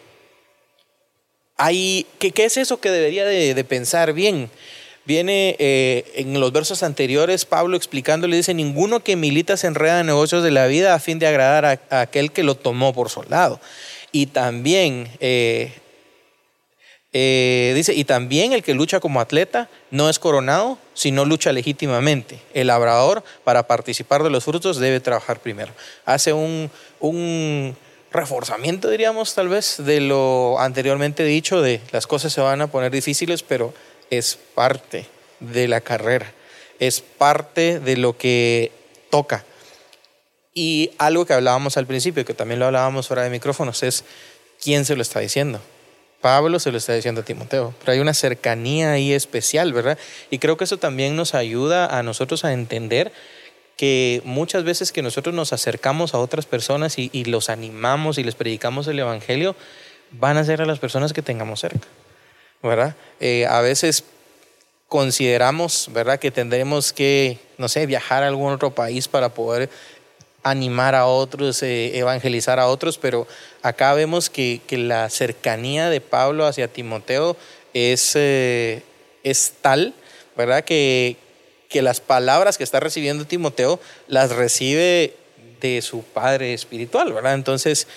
hay, ¿qué, ¿qué, es eso que debería de, de pensar bien? Viene eh, en los versos anteriores Pablo explicando, le dice, ninguno que milita se enreda en negocios de la vida a fin de agradar a, a aquel que lo tomó por soldado. Y también, eh, eh, dice, y también el que lucha como atleta no es coronado, sino lucha legítimamente. El labrador, para participar de los frutos, debe trabajar primero. Hace un, un reforzamiento, diríamos, tal vez, de lo anteriormente dicho, de las cosas se van a poner difíciles, pero es parte de la carrera, es parte de lo que toca. Y algo que hablábamos al principio, que también lo hablábamos fuera de micrófonos, es quién se lo está diciendo. Pablo se lo está diciendo a Timoteo, pero hay una cercanía ahí especial, ¿verdad? Y creo que eso también nos ayuda a nosotros a entender que muchas veces que nosotros nos acercamos a otras personas y, y los animamos y les predicamos el Evangelio, van a ser a las personas que tengamos cerca. ¿Verdad? Eh, a veces consideramos, ¿verdad?, que tendremos que, no sé, viajar a algún otro país para poder animar a otros, eh, evangelizar a otros, pero acá vemos que, que, la cercanía de Pablo hacia Timoteo es, eh, es tal, ¿verdad?, que, que las palabras que está recibiendo Timoteo las recibe de su padre espiritual, ¿verdad? Entonces,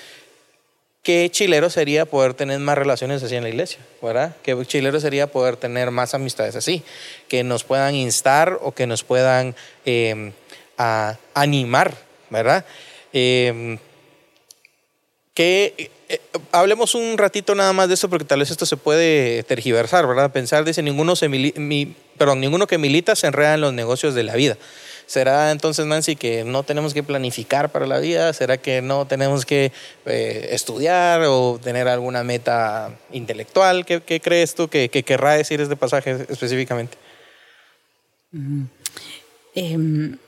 qué chilero sería poder tener más relaciones así en la iglesia, ¿verdad? Qué chilero sería poder tener más amistades así, que nos puedan instar o que nos puedan a animar, ¿verdad? Eh, que eh, hablemos un ratito nada más de eso porque tal vez esto se puede tergiversar, ¿verdad? Pensar, dice, ninguno, se mi, ninguno que milita se enreda en los negocios de la vida. ¿Será entonces, Nancy, que no tenemos que planificar para la vida? ¿Será que no tenemos que eh, estudiar o tener alguna meta intelectual? ¿Qué, crees tú que, que, querrá decir este pasaje específicamente? Mm. Eh,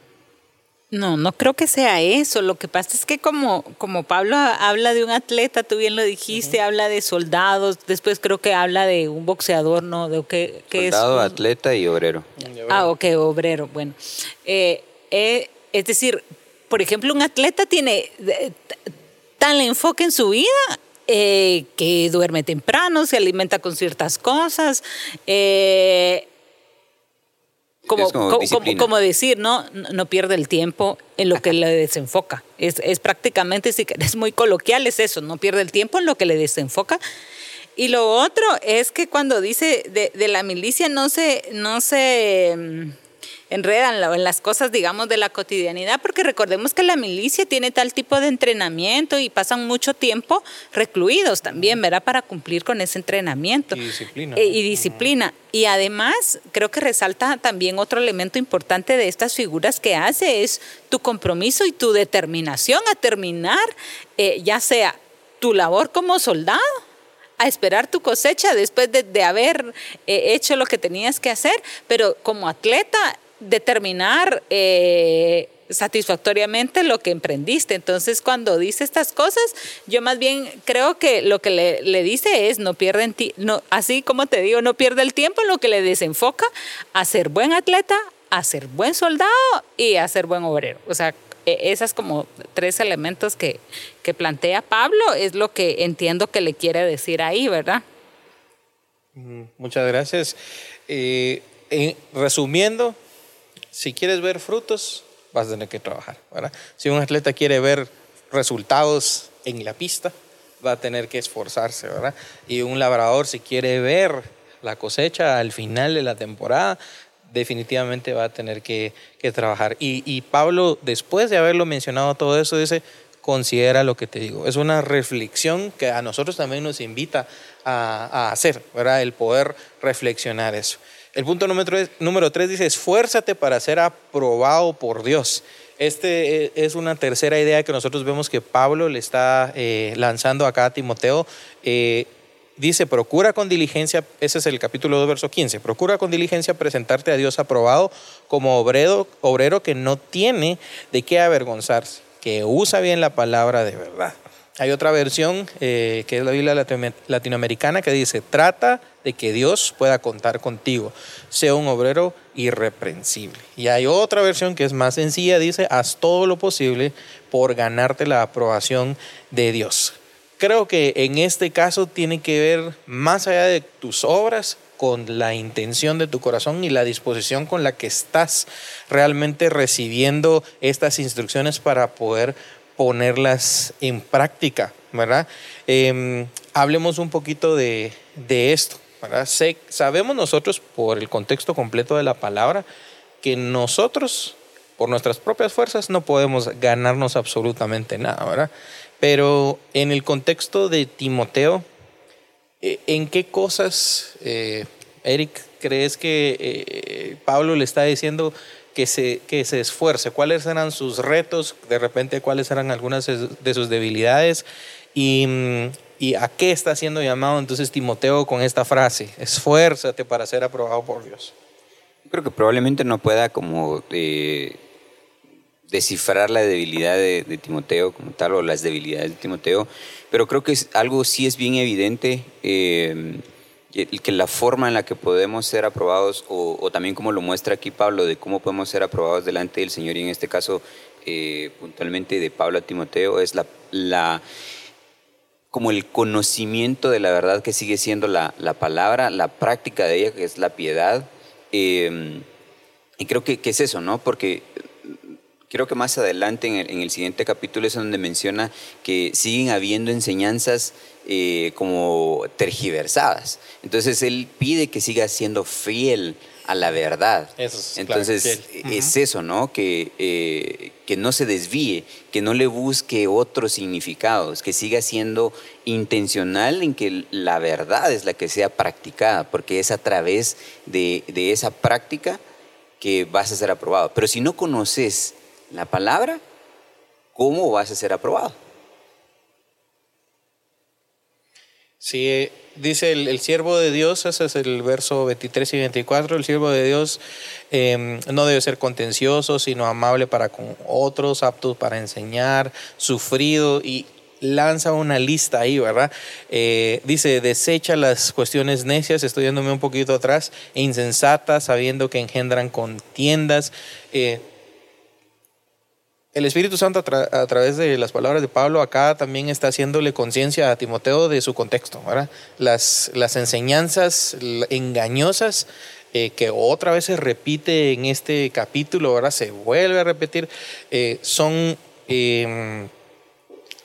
no, no creo que sea eso. Lo que pasa es que como, como Pablo habla de un atleta, tú bien lo dijiste, uh -huh. habla de soldados, después creo que habla de un boxeador, ¿no? De qué, qué Soldado, es, atleta y obrero. Ah, ok, obrero, bueno. Eh, eh, es decir, por ejemplo, un atleta tiene tal enfoque en su vida eh, que duerme temprano, se alimenta con ciertas cosas. Eh, como, como, como, como, decir, ¿no? no pierde el tiempo en lo que le desenfoca. Es, es prácticamente, si es muy coloquial, es eso, no pierde el tiempo en lo que le desenfoca. Y lo otro es que cuando dice de, de la milicia no se, no se enredan en las cosas, digamos, de la cotidianidad, porque recordemos que la milicia tiene tal tipo de entrenamiento y pasan mucho tiempo recluidos también, ¿verdad? Para cumplir con ese entrenamiento. Y disciplina. Eh, y disciplina. Y además, creo que resalta también otro elemento importante de estas figuras que hace, es tu compromiso y tu determinación a terminar, eh, ya sea tu labor como soldado, a esperar tu cosecha después de, de haber eh, hecho lo que tenías que hacer, pero como atleta determinar eh, satisfactoriamente lo que emprendiste. Entonces, cuando dice estas cosas, yo más bien creo que lo que le, dice es no pierden no, así como te digo, no pierde el tiempo en lo que le desenfoca a ser buen atleta, a ser buen soldado y a ser buen obrero. O sea, esas como tres elementos que, que plantea Pablo es lo que entiendo que le quiere decir ahí, ¿verdad? Muchas gracias. Eh, en, resumiendo, si quieres ver frutos, vas a tener que trabajar. ¿verdad? Si un atleta quiere ver resultados en la pista, va a tener que esforzarse. ¿verdad? Y un labrador, si quiere ver la cosecha al final de la temporada, definitivamente va a tener que, trabajar. Y, y, Pablo, después de haberlo mencionado todo eso, dice, considera lo que te digo. Es una reflexión que a nosotros también nos invita a, hacer, ¿verdad? El poder reflexionar eso. El punto número tres, número tres dice, esfuérzate para ser aprobado por Dios. Este eh, es una tercera idea que nosotros vemos que Pablo le está eh, lanzando acá a Timoteo. Eh, dice, procura con diligencia, ese es el capítulo 2, verso 15, procura con diligencia presentarte a Dios aprobado como obrero, obrero que no tiene de qué avergonzarse, que usa bien la palabra de verdad. Hay otra versión, que es la Biblia latinoamericana, que dice, trata de que Dios pueda contar contigo. Sea un obrero irreprensible. Y hay otra versión que es más sencilla, dice, haz todo lo posible por ganarte la aprobación de Dios. Creo que en este caso tiene que ver más allá de tus obras con la intención de tu corazón y la disposición con la que estás realmente recibiendo estas instrucciones para poder ponerlas en práctica, ¿verdad? Em, hablemos un poquito de, de esto sabemos nosotros, por el contexto completo de la palabra, que nosotros, por nuestras propias fuerzas, no podemos ganarnos absolutamente nada, ¿verdad? Pero en el contexto de Timoteo, eh, ¿en qué cosas, eh, Eric, crees que eh, Pablo le está diciendo que se, que se esfuerce? ¿Cuáles eran sus retos? De repente, ¿cuáles eran algunas de sus debilidades? Y ¿Y a qué está siendo llamado entonces Timoteo con esta frase? Esfuérzate para ser aprobado por Dios. Creo que probablemente no pueda como eh, descifrar la debilidad de, Timoteo como tal o las debilidades de Timoteo, pero creo que es, algo sí es bien evidente. Eh, que la forma en la que podemos ser aprobados, o, también como lo muestra aquí Pablo, de cómo podemos ser aprobados delante del Señor, y en este caso eh, puntualmente de Pablo a Timoteo, es la, la como el conocimiento de la verdad que sigue siendo la, palabra, la práctica de ella, que es la piedad. Em, y creo que, es eso, ¿no? Porque creo que más adelante en el, siguiente capítulo es donde menciona que siguen habiendo enseñanzas eh, como tergiversadas. Entonces él pide que siga siendo fiel a la verdad. Entonces, es eso, ¿no? Que, eh, que no se desvíe, que no le busque otros significados, que siga siendo intencional en que la verdad es la que sea practicada, porque es a través de, de esa práctica que vas a ser aprobado. Pero si no conoces la palabra, ¿cómo vas a ser aprobado? Sí, dice el, siervo de Dios, ese es el verso 23 y 24, el siervo de Dios em, no debe ser contencioso, sino amable para con otros, apto para enseñar, sufrido y lanza una lista ahí, ¿verdad? Eh, dice, desecha las cuestiones necias, estudiándome un poquito atrás, e insensatas, sabiendo que engendran contiendas. Eh, el Espíritu Santo a, través de las palabras de Pablo acá también está haciéndole conciencia a Timoteo de su contexto, ¿verdad? Las, las enseñanzas engañosas eh, que otra vez se repite en este capítulo, ahora se vuelve a repetir, eh, son em,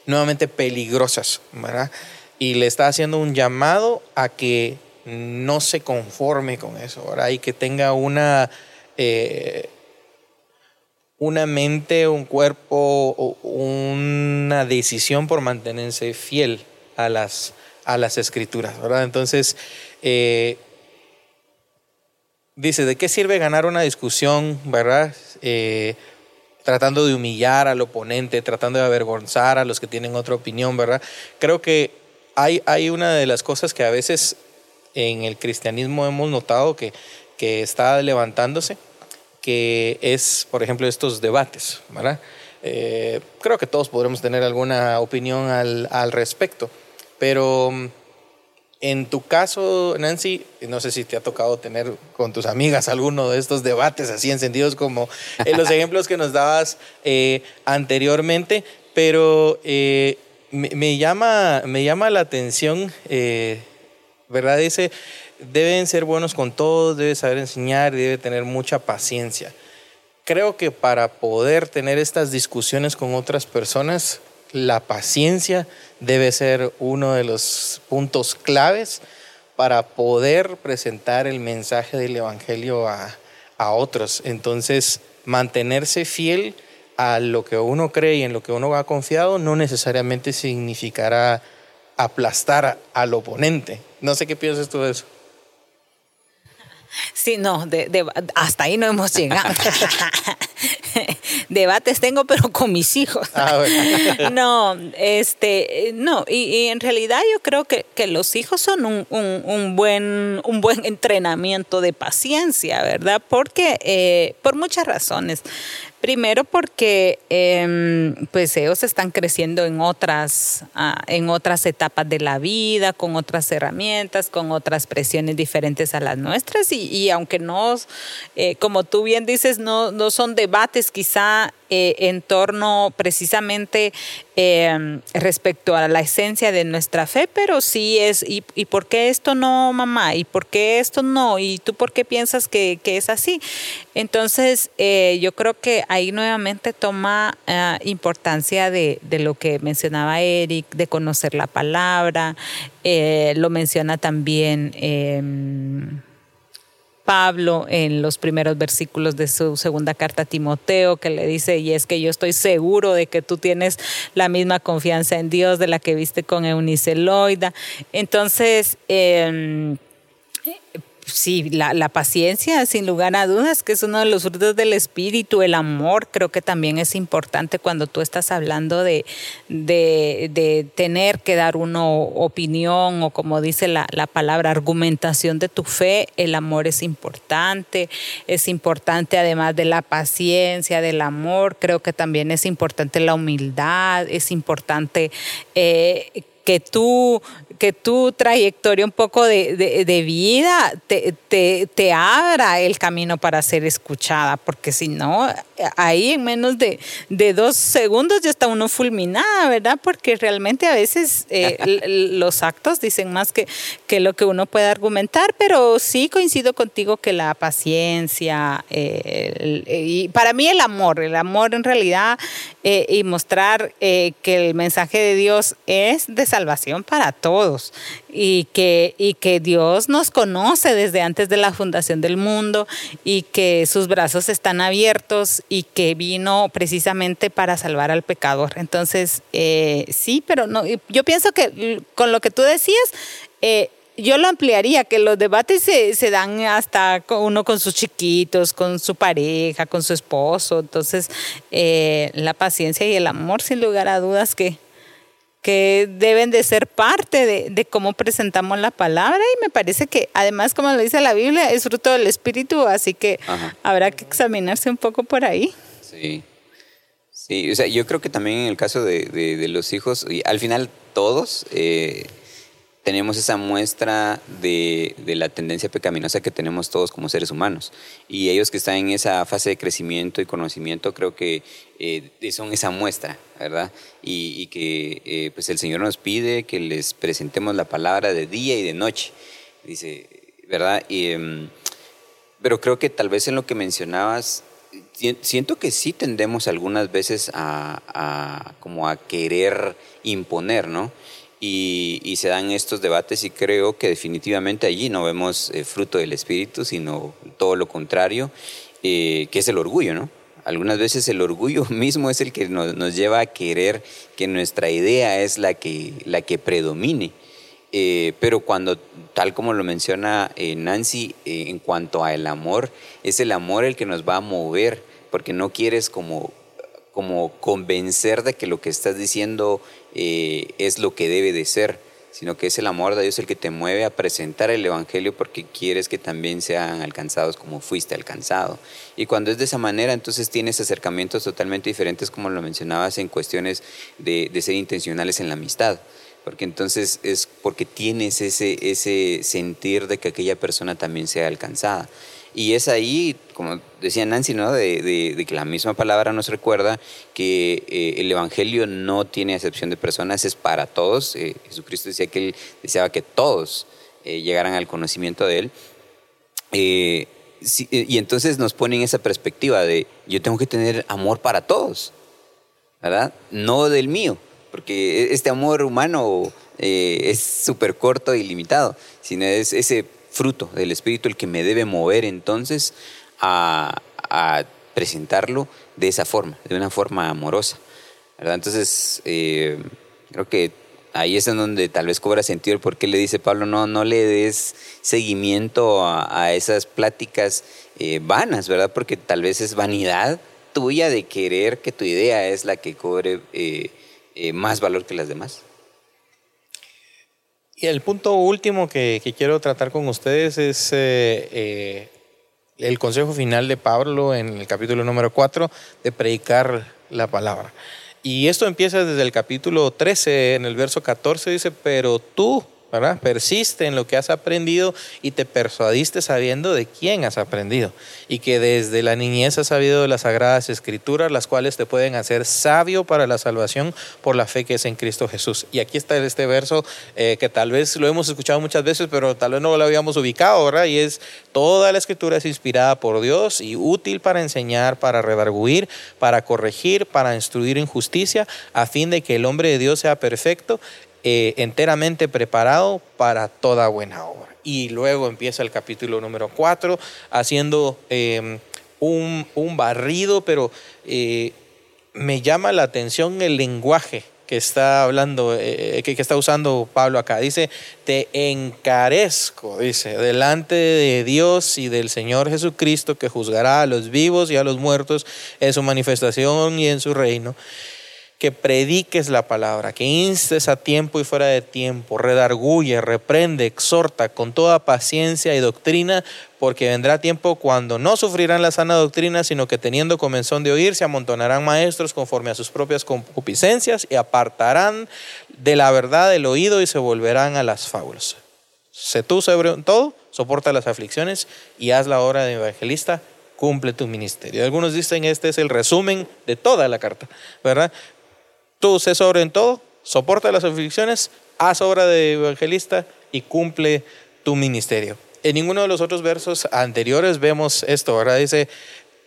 nuevamente peligrosas, ¿verdad? Y le está haciendo un llamado a que no se conforme con eso, ¿verdad? Y que tenga una... Eh, una mente, un cuerpo, una decisión por mantenerse fiel a las, a las escrituras, ¿verdad? Entonces, eh, dice, ¿de qué sirve ganar una discusión, verdad? Eh, tratando de humillar al oponente, tratando de avergonzar a los que tienen otra opinión, ¿verdad? Creo que hay, hay una de las cosas que a veces en el cristianismo hemos notado que, que está levantándose, que es, por ejemplo, estos debates, ¿verdad? Eh, creo que todos podremos tener alguna opinión al, al respecto, pero mm, en tu caso, Nancy, no sé si te ha tocado tener con tus amigas alguno de estos debates así encendidos como en los ejemplos que nos dabas eh, anteriormente, pero eh, me, llama, me llama la atención, ¿verdad? Dice, deben ser buenos con todos, debe saber enseñar, debe tener mucha paciencia. Creo que para poder tener estas discusiones con otras personas, la paciencia debe ser uno de los puntos claves para poder presentar el mensaje del Evangelio a, a otros. Entonces, mantenerse fiel a lo que uno cree y en lo que uno ha confiado no necesariamente significará aplastar al oponente. No sé qué piensas tú de eso. Sí, no, de, hasta ahí no hemos llegado. Debates tengo, pero con mis hijos. Ah, no, este, no, y, en realidad yo creo que, los hijos son un, buen, un buen entrenamiento de paciencia, ¿verdad? Porque, eh, por muchas razones. Primero porque em, pues ellos están creciendo en otras, ah, en otras etapas de la vida, con otras herramientas, con otras presiones diferentes a las nuestras y, aunque no, eh, como tú bien dices, no, no son debates quizá eh, en torno precisamente em, respecto a la esencia de nuestra fe, pero sí es, ¿y, por qué esto no, mamá? ¿Y por qué esto no? ¿Y tú por qué piensas que, es así? Entonces, eh, yo creo que ahí nuevamente toma eh, importancia de, de, lo que mencionaba Eric, de conocer la palabra, lo menciona también em, Pablo en los primeros versículos de su segunda carta a Timoteo, que le dice, y es que yo estoy seguro de que tú tienes la misma confianza en Dios de la que viste con Eunice Loida. Entonces, eh, sí, la, paciencia, sin lugar a dudas, que es uno de los frutos del espíritu, el amor, creo que también es importante cuando tú estás hablando de, de, tener que dar una opinión o como dice la, la, palabra, argumentación de tu fe, el amor es importante, es importante además de la paciencia, del amor, creo que también es importante la humildad, es importante... Eh, que tú que tu trayectoria un poco de, de, vida te, te, te, abra el camino para ser escuchada, porque si no, ahí en menos de, de, dos segundos ya está uno fulminada, ¿verdad? Porque realmente a veces eh, los actos dicen más que, que lo que uno puede argumentar, pero sí coincido contigo que la paciencia eh, y para mí el amor, el amor en realidad eh, y mostrar que el mensaje de Dios es de salvación para todos y que, y que Dios nos conoce desde antes de la fundación del mundo y que sus brazos están abiertos y que vino precisamente para salvar al pecador. Entonces, eh, sí, pero no, yo pienso que con lo que tú decías, eh, yo lo ampliaría, que los debates se, se, dan hasta uno con sus chiquitos, con su pareja, con su esposo. Entonces, eh, la paciencia y el amor, sin lugar a dudas, que, que deben de ser parte de, cómo presentamos la palabra y me parece que además, como lo dice la Biblia, es fruto del Espíritu, así que habrá que examinarse un poco por ahí. Sí. Sí, o sea, yo creo que también en el caso de, los hijos, y al final todos, eh, tenemos esa muestra de, la tendencia pecaminosa que tenemos todos como seres humanos. Y ellos que están en esa fase de crecimiento y conocimiento, creo que eh, son esa muestra, ¿verdad? Y, que eh, pues el Señor nos pide que les presentemos la palabra de día y de noche. Dice, ¿verdad? Y, em, pero creo que tal vez en lo que mencionabas, siento que sí tendemos algunas veces a, a como a querer imponer, ¿no? Y, se dan estos debates y creo que definitivamente allí no vemos eh, fruto del espíritu, sino todo lo contrario, eh, que es el orgullo, ¿no? Algunas veces el orgullo mismo es el que nos, lleva a querer que nuestra idea es la que, la que predomine. Eh, pero cuando, tal como lo menciona Nancy, en cuanto al amor, es el amor el que nos va a mover, porque no quieres como como convencer de que lo que estás diciendo eh, es lo que debe de ser, sino que es el amor de Dios el que te mueve a presentar el Evangelio porque quieres que también sean alcanzados como fuiste alcanzado. Y cuando es de esa manera, entonces tienes acercamientos totalmente diferentes, como lo mencionabas, en cuestiones de, de ser intencionales en la amistad porque entonces es porque tienes ese, ese sentir de que aquella persona también sea alcanzada. Y es ahí, como decía Nancy, ¿no? de, que la misma palabra nos recuerda que eh, el Evangelio no tiene excepción de personas, es para todos. Eh, Jesucristo decía que él deseaba que todos eh, llegaran al conocimiento de Él. y entonces nos pone en esa perspectiva de yo tengo que tener amor para todos, ¿verdad? No del mío, porque e, este amor humano es súper corto y limitado, sino es ese fruto del Espíritu el que me debe mover entonces a, presentarlo de esa forma, de una forma amorosa. ¿verdad? Entonces, eh, creo que ahí es en donde tal vez cobra sentido el por qué le dice Pablo, no, no le des seguimiento a, esas pláticas eh, vanas, ¿verdad? Porque tal vez es vanidad tuya de querer que tu idea es la que cobre eh, eh, más valor que las demás. Y el punto último que, quiero tratar con ustedes es el consejo final de Pablo en el capítulo número 4 de predicar la palabra. Y esto empieza desde el capítulo 13, en el verso 14 dice, pero tú, Persiste en lo que has aprendido y te persuadiste sabiendo de quién has aprendido y que desde la niñez has sabido de las sagradas escrituras, las cuales te pueden hacer sabio para la salvación por la fe que es en Cristo Jesús. Y aquí está este verso eh, que tal vez lo hemos escuchado muchas veces, pero tal vez no lo habíamos ubicado, ¿verdad? Y es, toda la escritura es inspirada por Dios y útil para enseñar, para redarguir, para corregir, para instruir en justicia, a fin de que el hombre de Dios sea perfecto eh, enteramente preparado para toda buena obra. Y luego empieza el capítulo número 4 haciendo em, un, barrido, pero eh, me llama la atención el lenguaje que está hablando, eh, que, que, está usando Pablo acá. Dice, te encarezco, dice, delante de Dios y del Señor Jesucristo que juzgará a los vivos y a los muertos en su manifestación y en su reino que prediques la palabra, que instes a tiempo y fuera de tiempo, redarguye, reprende, exhorta con toda paciencia y doctrina, porque vendrá tiempo cuando no sufrirán la sana doctrina, sino que teniendo comenzón de oír, se amontonarán maestros conforme a sus propias concupiscencias y apartarán de la verdad el oído y se volverán a las fábulas. Sé tú sobre todo, soporta las aflicciones y haz la obra de evangelista cumple tu ministerio. Algunos dicen este es el resumen de toda la carta, ¿verdad? Tú sé sobre en todo, soporta las aflicciones, haz obra de evangelista y cumple tu ministerio. En ninguno de los otros versos anteriores vemos esto, ¿verdad? Dice,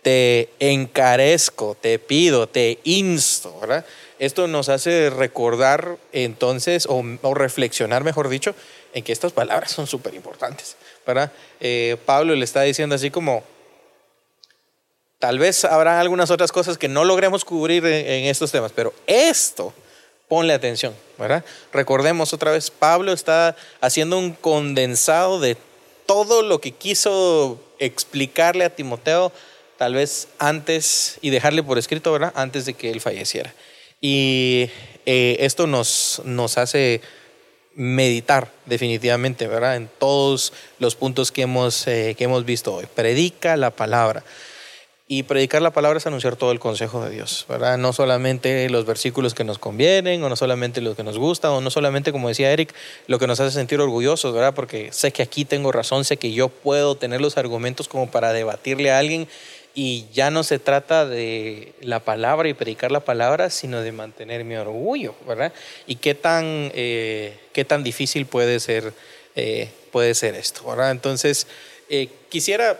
te encarezco, te pido, te insto, ¿verdad? Esto nos hace recordar entonces, o, reflexionar, mejor dicho, en que estas palabras son súper importantes, ¿verdad? Eh, Pablo le está diciendo así como, Tal vez habrá algunas otras cosas que no logremos cubrir en, estos temas, pero esto, ponle atención, ¿verdad? Recordemos otra vez, Pablo está haciendo un condensado de todo lo que quiso explicarle a Timoteo, tal vez antes, y dejarle por escrito, ¿verdad? Antes de que él falleciera. Y eh, esto nos, nos hace meditar definitivamente, ¿verdad? En todos los puntos que hemos, eh, que hemos visto hoy. Predica la palabra. Y predicar la palabra es anunciar todo el consejo de Dios, ¿verdad? No solamente los versículos que nos convienen, o no solamente los que nos gustan, o no solamente, como decía Eric, lo que nos hace sentir orgullosos, ¿verdad? Porque sé que aquí tengo razón, sé que yo puedo tener los argumentos como para debatirle a alguien y ya no se trata de la palabra y predicar la palabra, sino de mantener mi orgullo, ¿verdad? Y qué tan, eh, qué tan difícil puede ser, eh, puede ser esto, ¿verdad? Entonces, eh, quisiera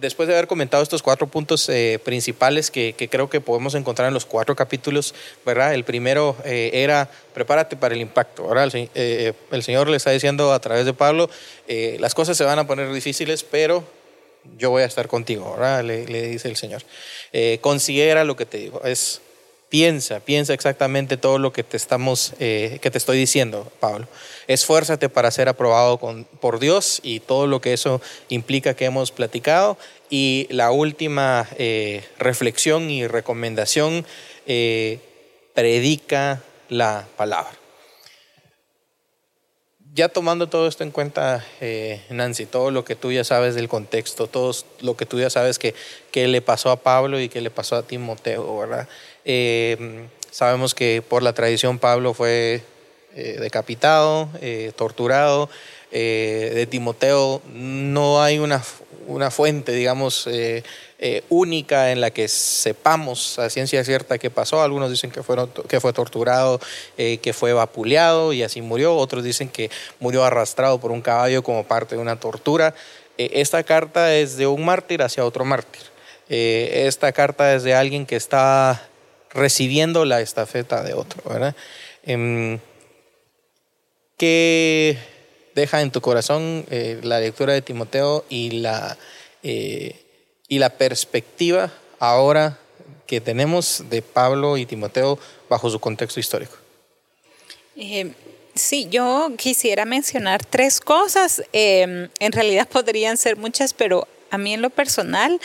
después de haber comentado estos cuatro puntos eh, principales que, creo que podemos encontrar en los cuatro capítulos, ¿verdad? El primero eh, era prepárate para el impacto. El, eh, el, Señor le está diciendo a través de Pablo, las cosas se van a poner difíciles, pero yo voy a estar contigo, ¿verdad? Le, le dice el Señor. considera lo que te digo, es Piensa, piensa exactamente todo lo que te estamos, eh, que te estoy diciendo, Pablo. Esfuérzate para ser aprobado por Dios y todo lo que eso implica que hemos platicado. Y la última eh, reflexión y recomendación, eh, predica la palabra. Ya tomando todo esto en cuenta, Nancy, todo lo que tú ya sabes del contexto, todo lo que tú ya sabes que, que le pasó a Pablo y que le pasó a Timoteo, ¿verdad? Eh, sabemos que por la tradición Pablo fue eh, decapitado, eh, torturado. de Timoteo no hay una, una fuente, digamos, única en la que sepamos a ciencia cierta qué pasó. Algunos dicen que, fueron, que fue torturado, que fue vapuleado y así murió. Otros dicen que murió arrastrado por un caballo como parte de una tortura. esta carta es de un mártir hacia otro mártir. esta carta es de alguien que está recibiendo la estafeta de otro, ¿verdad? Em, ¿Qué deja en tu corazón eh, la lectura de Timoteo y la, eh, y la perspectiva ahora que tenemos de Pablo y Timoteo bajo su contexto histórico. Eh, sí, yo quisiera mencionar tres cosas. Eh, en realidad podrían ser muchas, pero a mí en lo personal,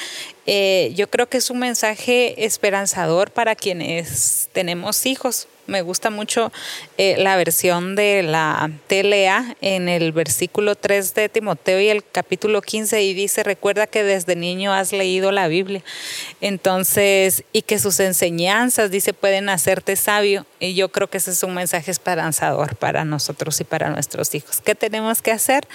eh, yo creo que es un mensaje esperanzador para quienes tenemos hijos. Me gusta mucho eh, la versión de la TLA en el versículo 3 de Timoteo y el capítulo 15 y dice, recuerda que desde niño has leído la Biblia. Entonces, y que sus enseñanzas, dice, pueden hacerte sabio. Y yo creo que ese es un mensaje esperanzador para nosotros y para nuestros hijos. ¿Qué tenemos que hacer?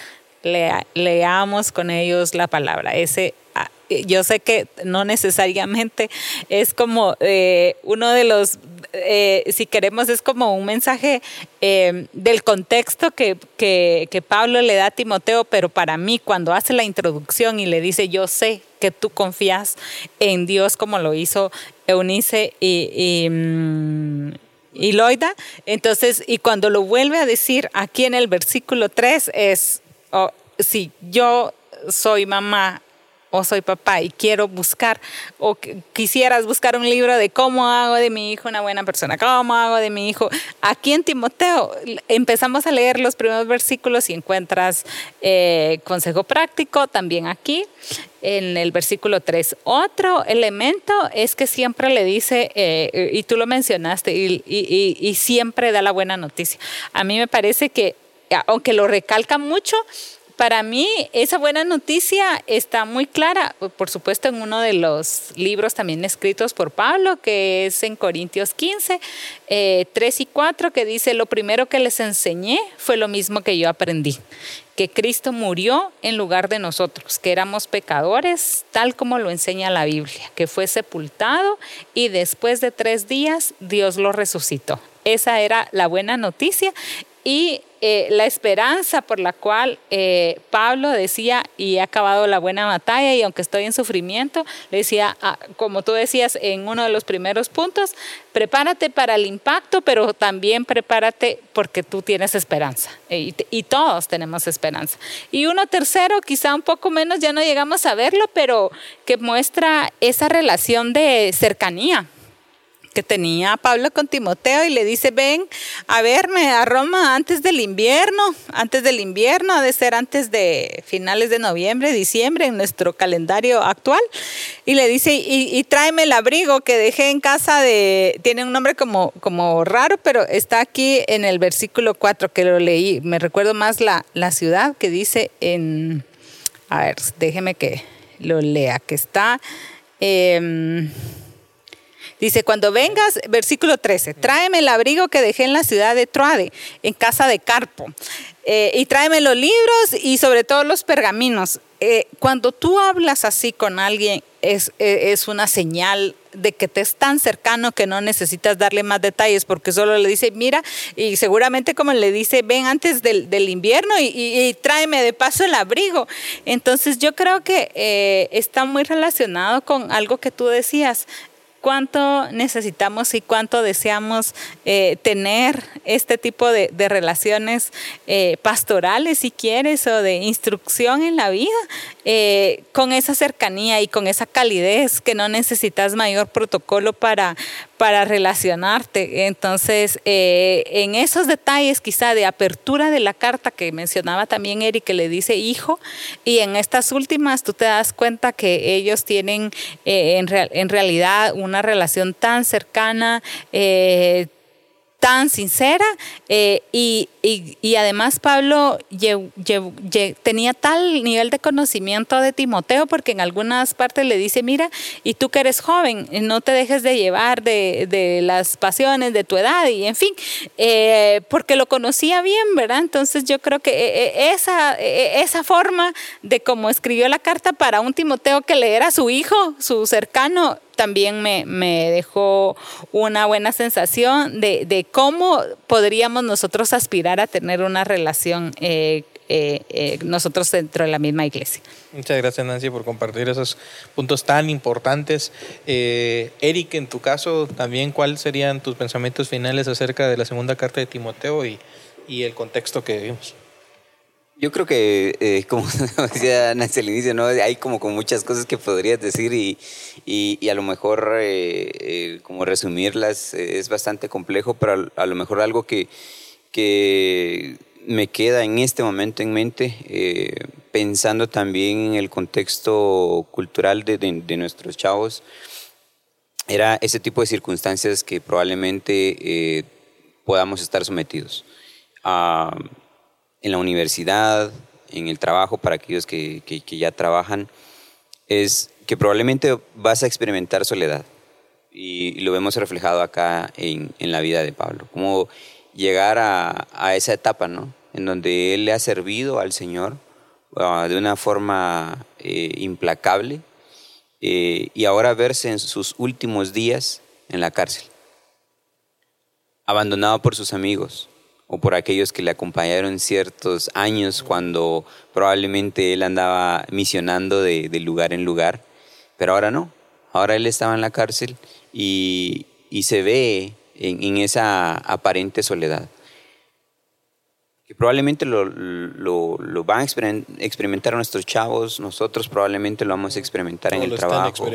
Leamos con ellos la palabra. Ese ah, yo sé que no necesariamente es como eh, uno de los, eh, si queremos, es como un mensaje eh, del contexto que, que, Pablo le da a Timoteo, pero para mí cuando hace la introducción y le dice, yo sé que tú confías en Dios como lo hizo Eunice y, y mm, y Loida. Entonces, y cuando lo vuelve a decir aquí en el versículo 3 es, o si yo soy mamá o soy papá y quiero buscar o quisieras buscar un libro de cómo hago de mi hijo una buena persona, cómo hago de mi hijo, aquí en Timoteo empezamos a leer los primeros versículos y encuentras eh, consejo práctico también aquí en el versículo 3. Otro elemento es que siempre le dice, eh, y tú lo mencionaste, y siempre da la buena noticia. A mí me parece que aunque lo recalca mucho, para mí esa buena noticia está muy clara, por supuesto, en uno de los libros también escritos por Pablo, que es en Corintios 15, 3 eh, y 4, que dice, lo primero que les enseñé fue lo mismo que yo aprendí, que Cristo murió en lugar de nosotros, que éramos pecadores, tal como lo enseña la Biblia, que fue sepultado y después de tres días Dios lo resucitó. Esa era la buena noticia y eh, la esperanza por la cual eh, Pablo decía, y he acabado la buena batalla y aunque estoy en sufrimiento, le decía, ah, como tú decías en uno de los primeros puntos, prepárate para el impacto, pero también prepárate porque tú tienes esperanza y, y todos tenemos esperanza. Y uno tercero, quizá un poco menos, ya no llegamos a verlo, pero que muestra esa relación de cercanía que tenía Pablo con Timoteo y le dice, ven a verme a Roma antes del invierno, antes del invierno, ha de ser antes de finales de noviembre, diciembre en nuestro calendario actual. Y le dice, y, tráeme el abrigo que dejé en casa de, tiene un nombre como, como raro, pero está aquí en el versículo 4 que lo leí. Me recuerdo más la, la ciudad que dice en, a ver, déjeme que lo lea, que está... Eh, Dice, cuando vengas, versículo 13, tráeme el abrigo que dejé en la ciudad de Troade, en casa de Carpo, eh, y tráeme los libros y sobre todo los pergaminos. Eh, cuando tú hablas así con alguien, es, eh, es, una señal de que te es tan cercano que no necesitas darle más detalles, porque solo le dice, mira, y seguramente como le dice, ven antes del, del invierno y, y, tráeme de paso el abrigo. Entonces yo creo que está muy relacionado con algo que tú decías, cuánto necesitamos y cuánto deseamos eh, tener este tipo de, relaciones eh, pastorales, si quieres, o de instrucción en la vida, eh, con esa cercanía y con esa calidez que no necesitas mayor protocolo para, para relacionarte. Entonces, en esos detalles quizá de apertura de la carta que mencionaba también Eric, que le dice hijo, y en estas últimas tú te das cuenta que ellos tienen en, en realidad un una relación tan cercana, eh, tan sincera eh, y, y, además Pablo tenía tal nivel de conocimiento de Timoteo porque en algunas partes le dice, mira, y tú que eres joven, no te dejes de llevar de, de las pasiones de tu edad y en fin, eh, porque lo conocía bien, ¿verdad? Entonces yo creo que esa, esa forma de cómo escribió la carta para un Timoteo que le era su hijo, su cercano, también me, me dejó una buena sensación de, de, cómo podríamos nosotros aspirar a tener una relación eh, eh, eh, nosotros dentro de la misma iglesia. Muchas gracias Nancy por compartir esos puntos tan importantes. Eric, en tu caso, también, ¿cuáles serían tus pensamientos finales acerca de la segunda carta de Timoteo y, y el contexto que vivimos? Yo creo que, eh, como decía Nancy al inicio, ¿no? hay como con muchas cosas que podrías decir y, y, a lo mejor eh, eh, como resumirlas es bastante complejo, pero a, lo mejor algo que, que me queda en este momento en mente, pensando también en el contexto cultural de, de, nuestros chavos, era ese tipo de circunstancias que probablemente podamos estar sometidos. a en la universidad, en el trabajo, para aquellos que, ya trabajan, es que probablemente vas a experimentar soledad. Y, lo vemos reflejado acá en, la vida de Pablo. Como llegar a, esa etapa, ¿no? En donde él le ha servido al Señor ah, de una forma eh, implacable eh, y ahora verse en sus últimos días en la cárcel, abandonado por sus amigos, o por aquellos que le acompañaron ciertos años cuando probablemente él andaba misionando de, lugar en lugar, pero ahora no, ahora él estaba en la cárcel y, se ve en, esa aparente soledad. Que probablemente lo, van a experimentar nuestros chavos, nosotros probablemente lo vamos a experimentar en el trabajo.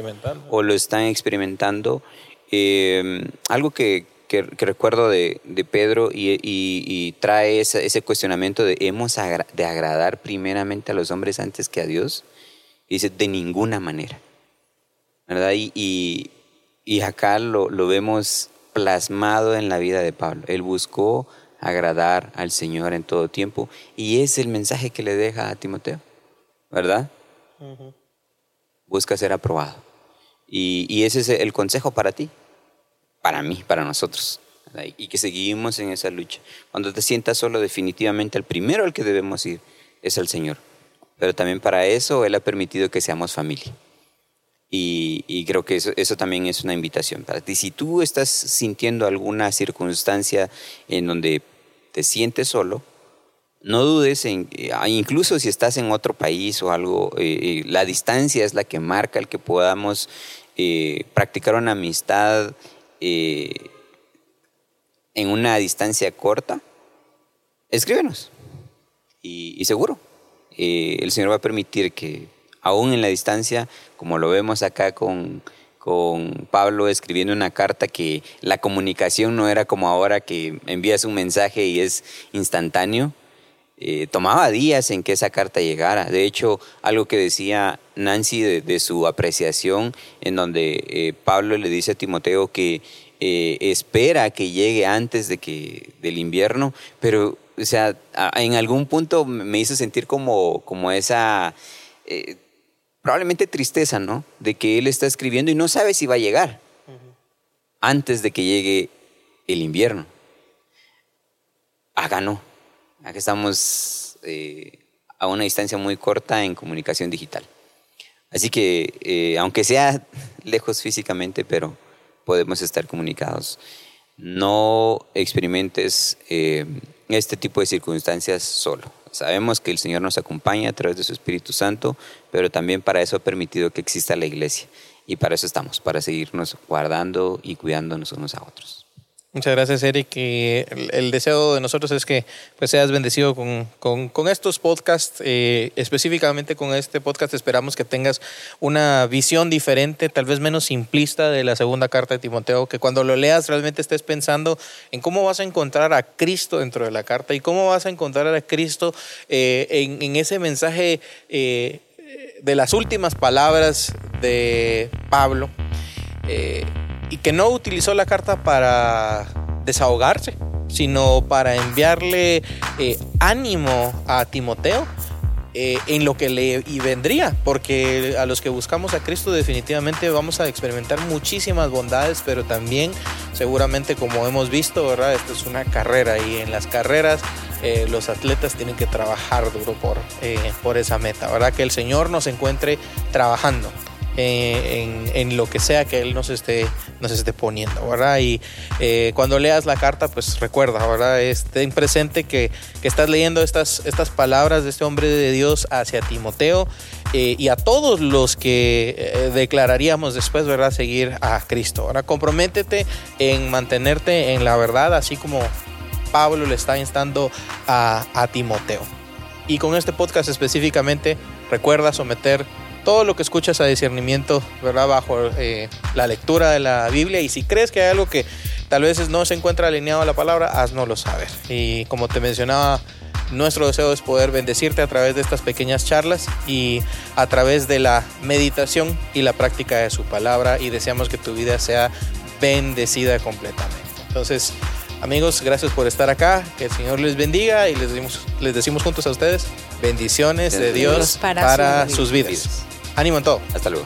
O lo están experimentando. Eh, algo que, que, recuerdo de, Pedro y, trae ese, cuestionamiento de hemos de agradar primeramente a los hombres antes que a Dios. Y dice, de ninguna manera. ¿Verdad? Y, acá lo, lo vemos plasmado en la vida de Pablo. Él buscó agradar al Señor en todo tiempo y es el mensaje que le deja a Timoteo, ¿verdad? Busca ser aprobado. Y, y, ese es el consejo para ti para mí, para nosotros. Y que seguimos en esa lucha. Cuando te sientas solo, definitivamente el primero al que debemos ir es el Señor. Pero también para eso Él ha permitido que seamos familia. Y, creo que eso, eso, también es una invitación para ti. Si tú estás sintiendo alguna circunstancia en donde te sientes solo, no dudes en, eh, incluso si estás en otro país o algo, eh, eh, la distancia es la que marca el que podamos practicar una amistad eh, en una distancia corta, escríbenos. Y, seguro, eh, el Señor va a permitir que aún en la distancia, como lo vemos acá con, con Pablo escribiendo una carta que la comunicación no era como ahora que envías un mensaje y es instantáneo. Eh, tomaba días en que esa carta llegara. De hecho, algo que decía Nancy de, su apreciación, en donde Pablo le dice a Timoteo que eh, espera que llegue antes de que del invierno, pero o sea, en algún punto me hizo sentir como, como esa eh, probablemente tristeza, ¿no? De que él está escribiendo y no sabe si va a llegar antes de que llegue el invierno. Acá no. Acá estamos eh, a una distancia muy corta en comunicación digital. Así que, aunque sea lejos físicamente, pero podemos estar comunicados. No experimentes eh, este tipo de circunstancias solo. Sabemos que el Señor nos acompaña a través de su Espíritu Santo, pero también para eso ha permitido que exista la iglesia. Y para eso estamos, para seguirnos guardando y cuidándonos unos a otros. Muchas gracias, Eric. el, deseo de nosotros es que pues, seas bendecido con, con, estos podcasts, eh, específicamente con este podcast. Esperamos que tengas una visión diferente, tal vez menos simplista de la segunda carta de Timoteo, que cuando lo leas realmente estés pensando en cómo vas a encontrar a Cristo dentro de la carta y cómo vas a encontrar a Cristo eh, en, ese mensaje eh, de las últimas palabras de Pablo y que no utilizó la carta para desahogarse, sino para enviarle eh, ánimo a Timoteo eh, en lo que le y vendría, porque a los que buscamos a Cristo definitivamente vamos a experimentar muchísimas bondades, pero también seguramente como hemos visto, ¿verdad? Esto es una carrera y en las carreras eh, los atletas tienen que trabajar duro por, por esa meta, ¿verdad? Que el Señor nos encuentre trabajando eh, en, lo que sea que Él nos esté, nos esté poniendo, ¿verdad? Y eh, cuando leas la carta, pues recuerda, ¿verdad? Estén presente que, que, estás leyendo estas, estas palabras de este hombre de Dios hacia Timoteo eh, y a todos los que declararíamos después, ¿verdad? Seguir a Cristo. Ahora, comprométete en mantenerte en la verdad, así como Pablo le está instando a, a Timoteo. Y con este podcast específicamente, recuerda someter todo lo que escuchas a discernimiento, ¿verdad? Bajo eh, la lectura de la Biblia. Y si crees que hay algo que tal vez no se encuentra alineado a la palabra, haznoslo saber. Y como te mencionaba, nuestro deseo es poder bendecirte a través de estas pequeñas charlas y a través de la meditación y la práctica de su palabra. Y deseamos que tu vida sea bendecida completamente. Entonces, Amigos, gracias por estar acá. Que el Señor les bendiga y les decimos, les decimos juntos a ustedes bendiciones de Dios para, sus vidas. Ánimo en todo. Hasta luego.